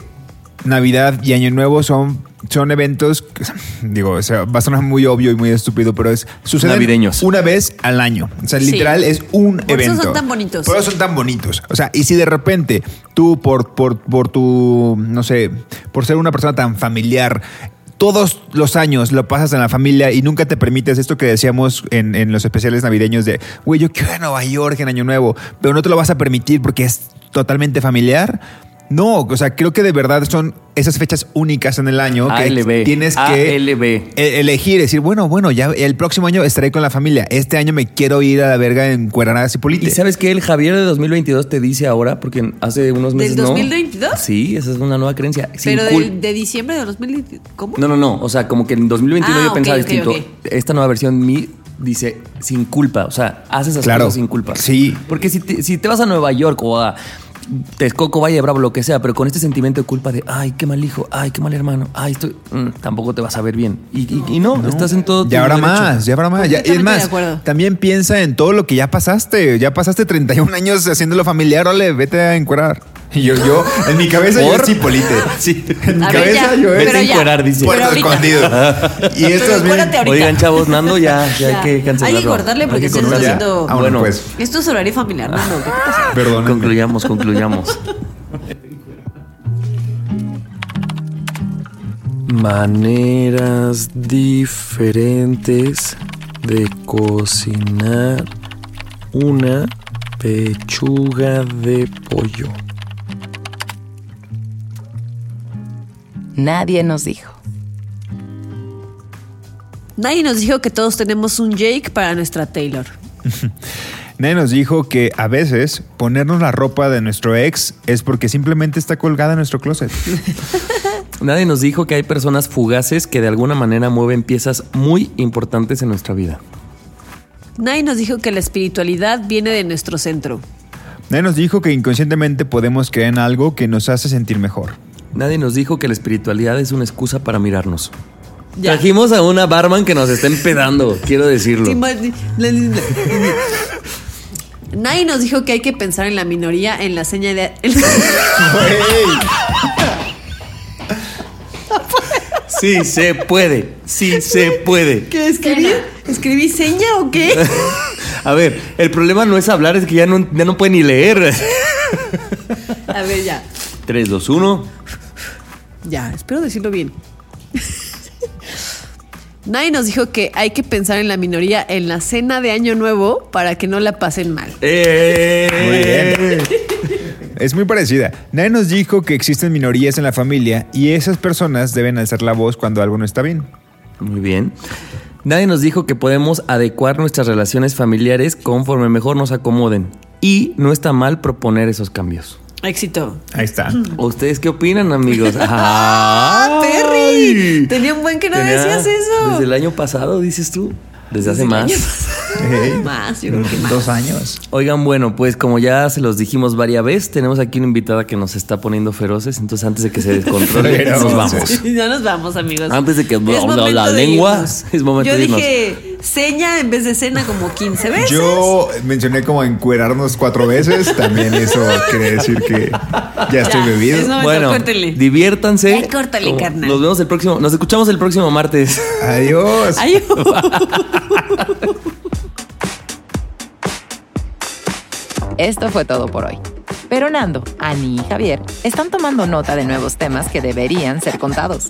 Navidad y Año Nuevo son, son eventos, que, digo, o sea, va a sonar muy obvio y muy estúpido, pero es suceden Navideños. una vez al año. O sea, Sí. literal es un Por eso evento. son tan bonitos. Por eso son tan bonitos. O sea, y si de repente tú por, por, por tu, no sé, por ser una persona tan familiar, todos los años lo pasas en la familia y nunca te permites esto que decíamos en, en los especiales navideños de, güey, yo quiero ir a Nueva York en Año Nuevo, pero no te lo vas a permitir porque es totalmente familiar. No, o sea, creo que de verdad son esas fechas únicas en el año que ALB. tienes que ALB. e- elegir, decir, bueno, bueno, ya el próximo año estaré con la familia. Este año me quiero ir a la verga en Cueranadas y Polite. ¿Y sabes qué? El Javier de 2022 te dice ahora, porque hace unos ¿Del meses no. 2022? Sí, esa es una nueva creencia. Sin Pero del- de diciembre de 2020. ¿Cómo? No, no, no. O sea, como que en 2021 Ah, yo ok, pensaba ok, distinto. ok. Esta nueva versión mi dice sin culpa. O sea, haces esas Claro. cosas sin culpa. Sí. Porque si te, si te vas a Nueva York o a Texcoco, Valle Bravo, lo que sea, pero con este sentimiento de culpa de, ay, qué mal hijo, ay, qué mal hermano, ay, estoy. mm, tampoco te vas a ver bien. Y, y- y no, estás en todo. Ya habrá más, ya habrá más. Ya- y es más, también piensa en todo lo que ya pasaste. Ya pasaste 31 años haciéndolo familiar, ole, vete a encuerar. Y yo, yo, en mi cabeza yo ¿Por? es Cipolite. Sí. En mi A ver, cabeza ya, yo es encuerar, dice. Puerto escondido. Y esto es bien-. Oigan, chavos, Nando, ya, ya, Ya. hay que cancelarlo. Hay que cortarle porque se nos está haciendo- Ah, bueno, pues, Esto es horario familiar, no, ¿qué te pasa? perdón. concluyamos, concluyamos. Maneras diferentes de cocinar una pechuga de pollo. Nadie nos dijo. Nadie nos dijo que todos tenemos un Jake para nuestra Taylor. Nadie nos dijo que a veces ponernos la ropa de nuestro ex es porque simplemente está colgada en nuestro closet. Nadie nos dijo que hay personas fugaces que de alguna manera mueven piezas muy importantes en nuestra vida. Nadie nos dijo que la espiritualidad viene de nuestro centro. Nadie nos dijo que inconscientemente podemos creer en algo que nos hace sentir mejor. Nadie nos dijo que la espiritualidad es una excusa para mirarnos. Ya. Trajimos a una barman que nos está empedando, quiero decirlo. Nadie nos dijo que hay que pensar en la minoría en la seña de... Sí se puede, sí se puede. ¿Qué escribí? ¿Escribí seña o qué? A ver, el problema no es hablar, es que ya no, ya no puede ni leer. A ver, ya. 3, 2, 1. Ya, espero decirlo bien. Nadie nos dijo que hay que pensar en la minoría en la cena de Año Nuevo para que no la pasen mal. ¡Eh! Es muy parecida. Nadie nos dijo que existen minorías en la familia y esas personas deben alzar la voz cuando algo no está bien. Muy bien. Nadie nos dijo que podemos adecuar nuestras relaciones familiares conforme mejor nos acomoden. Y no está mal proponer esos cambios. Éxito. Ahí está. ¿Ustedes qué opinan, amigos? ¡Ah, Perry! ¡Ay! Tenía un buen que no Tenía- decías eso. Desde el año pasado, dices tú. Desde hace Desde más. año Más, yo creo que más. Dos años. Oigan, bueno, pues como ya se los dijimos varias veces, tenemos aquí una invitada que nos está poniendo feroces, entonces antes de que se descontrole, nos vamos. Ya nos vamos, amigos. Antes de que Es la- la momento de lengua, irnos. es momento Yo de irnos. dije seña en vez de cena como 15 veces. Yo mencioné como encuerarnos cuatro veces. También eso quiere decir que ya estoy Ya, bebido. es Bueno, diviértanse. Ya, córtale, Como- carnal. Nos vemos el próximo, nos escuchamos el próximo martes. Adiós. Ay, Esto fue todo por hoy. Pero Nando, Ani y Javier están tomando nota de nuevos temas que deberían ser contados.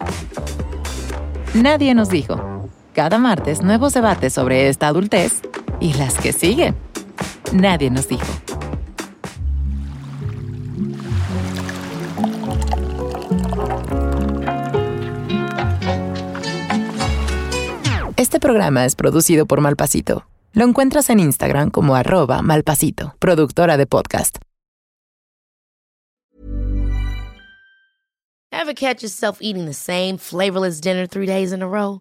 Nadie nos dijo. Cada martes nuevos debates sobre esta adultez y las que siguen. Nadie nos dijo. Este programa es producido por Malpasito. Lo encuentras en Instagram como arroba malpasito, productora de podcast. Ever catch yourself eating the same flavorless dinner three days in a row?